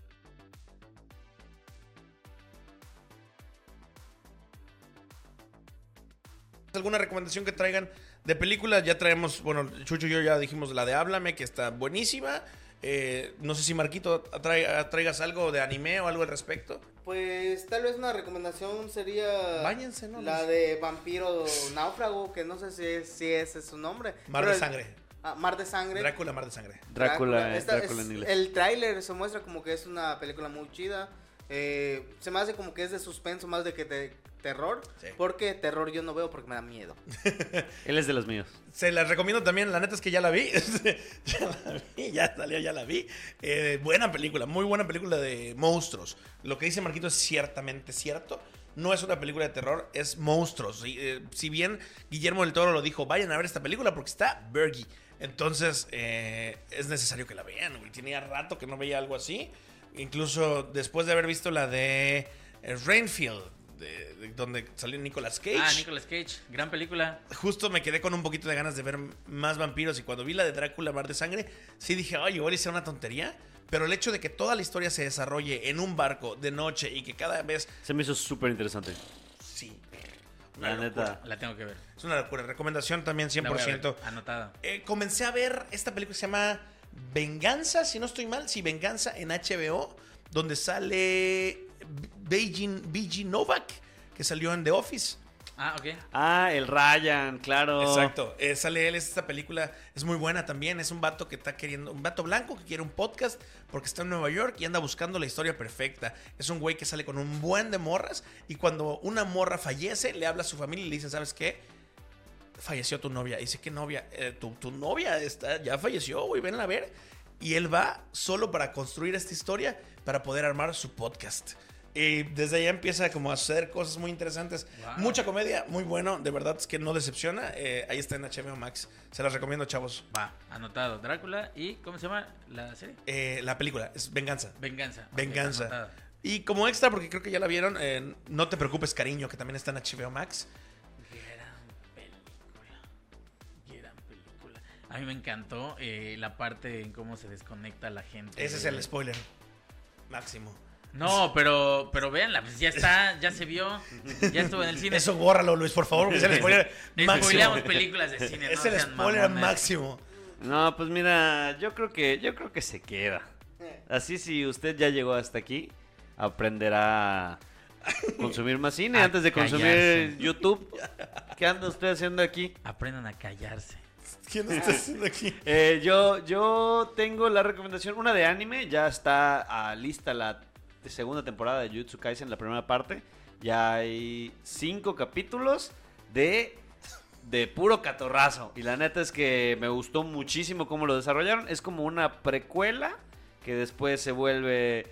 ¿Alguna recomendación que traigan de películas? Ya traemos, bueno, Chucho y yo ya dijimos la de Háblame, que está buenísima. Eh, no sé si Marquito traigas algo de anime o algo al respecto. Pues tal vez una recomendación sería Váyanse, ¿no? la de Vampiro Náufrago, que no sé si, es- si ese es su nombre. Mar pero de el- Sangre. Ah, Mar de Sangre. Drácula, Mar de Sangre. Drácula, Esta Drácula es- en inglés. El tráiler se muestra como que es una película muy chida. Eh, se me hace como que es de suspenso más de que de terror. Sí. Porque terror yo no veo porque me da miedo. Él es de los míos. Se las recomiendo también, la neta es que ya la vi. ya la vi, ya salió, ya la vi. Eh, buena película, muy buena película de monstruos. Lo que dice Marquito es ciertamente cierto. No es una película de terror, es monstruos. Y, eh, si bien Guillermo del Toro lo dijo, vayan a ver esta película porque está Bergie. Entonces eh, es necesario que la vean, güey. Tenía rato que no veía algo así. Incluso después de haber visto la de Rainfield, de- de- donde salió Nicolas Cage Ah, Nicolas Cage, gran película. justo me quedé con un poquito de ganas de ver más vampiros y cuando vi la de Drácula Mar de Sangre, sí dije, ay, igual hice una tontería. Pero el hecho de que toda la historia se desarrolle en un barco de noche y que cada vez... Se me hizo súper interesante. Sí. La una locura. neta. La tengo que ver. Es una locura. Recomendación también La voy a ver, 100%. Anotada. Eh, comencé a ver esta película que se llama Venganza, si no estoy mal. Sí, Venganza en HBO, donde sale Beijing, BG Novak, que salió en The Office. Ah, ok. Ah, el Ryan, claro. Exacto, eh, sale él, esta película es muy buena también, es un vato que está queriendo, un vato blanco que quiere un podcast porque está en Nueva York y anda buscando la historia perfecta. Es un güey que sale con un buen de morras y cuando una morra fallece le habla a su familia y le dice, ¿sabes qué? Falleció tu novia. Y dice, ¿qué novia? "Eh, tu, tu novia está, ya falleció, güey, ven a ver. Y él va solo para construir esta historia, para poder armar su podcast. Y desde allá empieza como a hacer cosas muy interesantes. Wow. Mucha comedia, muy bueno. De verdad es que no decepciona. Eh, ahí está en HBO Max. Se las recomiendo, chavos. Va, anotado. Drácula y ¿cómo se llama la serie? Eh, la película es Venganza. Venganza. Venganza. Y como extra, porque creo que ya la vieron, eh, No te preocupes, cariño, que también está en HBO Max. Gran película. Gran película. A mí me encantó la parte en cómo se desconecta la gente. Ese es el spoiler máximo. No, pero, pero véanla, pues ya está, ya se vio, ya estuvo en el cine. Eso bórralo, Luis, por favor, porque es el spoiler máximo. Películas de cine, Es no el sean spoiler mamones. máximo. No, pues mira, yo creo que yo creo que se queda. Así si usted ya llegó hasta aquí, aprenderá a consumir más cine A antes de consumir callarse. YouTube. ¿Qué anda usted haciendo aquí? Aprendan a callarse. ¿Quién está haciendo aquí? Eh, yo, yo tengo la recomendación, una de anime, ya está ah, lista la segunda temporada de Jujutsu Kaisen, la primera parte. Ya hay cinco capítulos de, de puro catorrazo. Y la neta es que me gustó muchísimo cómo lo desarrollaron. Es como una precuela que después se vuelve...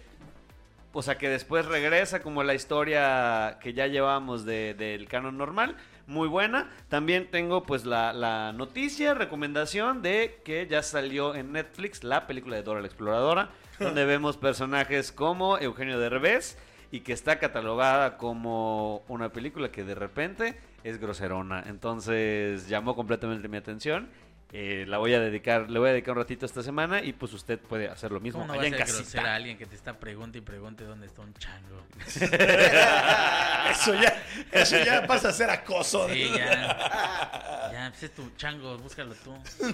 O sea, que después regresa como la historia que ya llevamos de- del canon normal. Muy buena. También tengo pues la noticia, recomendación de que ya salió en Netflix la película de Dora la Exploradora. Donde vemos personajes como Eugenio Derbez y que está catalogada como una película que de repente es groserona. Entonces llamó completamente mi atención. Eh, la voy a dedicar, le voy a dedicar un ratito esta semana y pues usted puede hacer lo mismo ¿Cómo no allá vas en a grosera a casita. alguien que te está pregunte y pregunte dónde está un chango? Eso ya, eso ya pasa a ser acoso. Sí, ya. Ya, pues es tu chango, búscalo tú.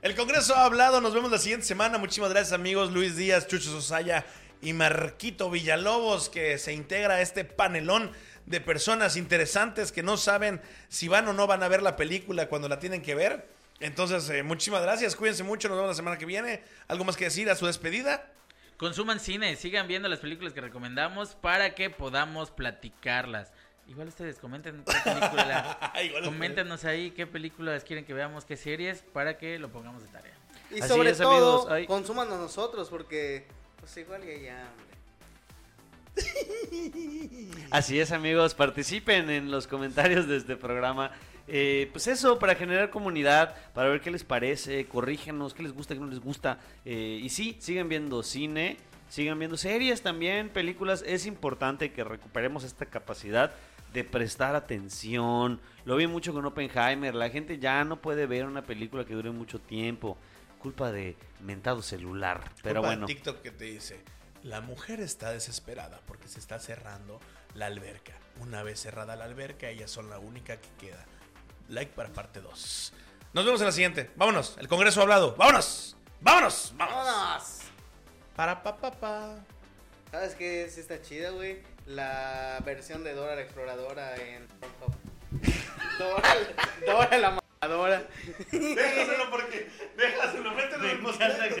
El Congreso ha hablado, nos vemos la siguiente semana. Muchísimas gracias amigos Luis Díaz, Chucho Sosaya y Marquito Villalobos que se integra a este panelón de personas interesantes que no saben si van o no van a ver la película cuando la tienen que ver. Entonces, eh, muchísimas gracias, cuídense mucho, nos vemos la semana que viene. ¿Algo más que decir a su despedida? Consuman cine, sigan viendo las películas que recomendamos para que podamos platicarlas. Igual ustedes comenten qué película. Igual coméntenos ahí qué películas quieren que veamos, qué series, para que lo pongamos de tarea. Y Así sobre es, todo, amigos, consuman a nosotros porque pues igual ya ya, hombre. Así es, amigos, participen en los comentarios de este programa. Eh, pues eso, para generar comunidad, para ver qué les parece, corrígenos, qué les gusta, qué no les gusta. Eh, y sí, sigan viendo cine, sigan viendo series también, películas. Es importante que recuperemos esta capacidad de prestar atención. Lo vi mucho con Oppenheimer. La gente ya no puede ver una película que dure mucho tiempo. Culpa de mentado celular. Pero Culpa de bueno. TikTok que te dice, la mujer está desesperada porque se está cerrando la alberca. Una vez cerrada la alberca, ellas son la única que queda. Like para parte 2. Nos vemos en la siguiente. Vámonos. El Congreso ha hablado. Vámonos. Vámonos. Vámonos. ¡Vámonos! Para pa pa pa. ¿Sabes qué? Sí está chida, güey la versión de Dora la exploradora en Pornhub. Dora, Dora la mamadora. Déjaselo porque. Déjaselo, mételo en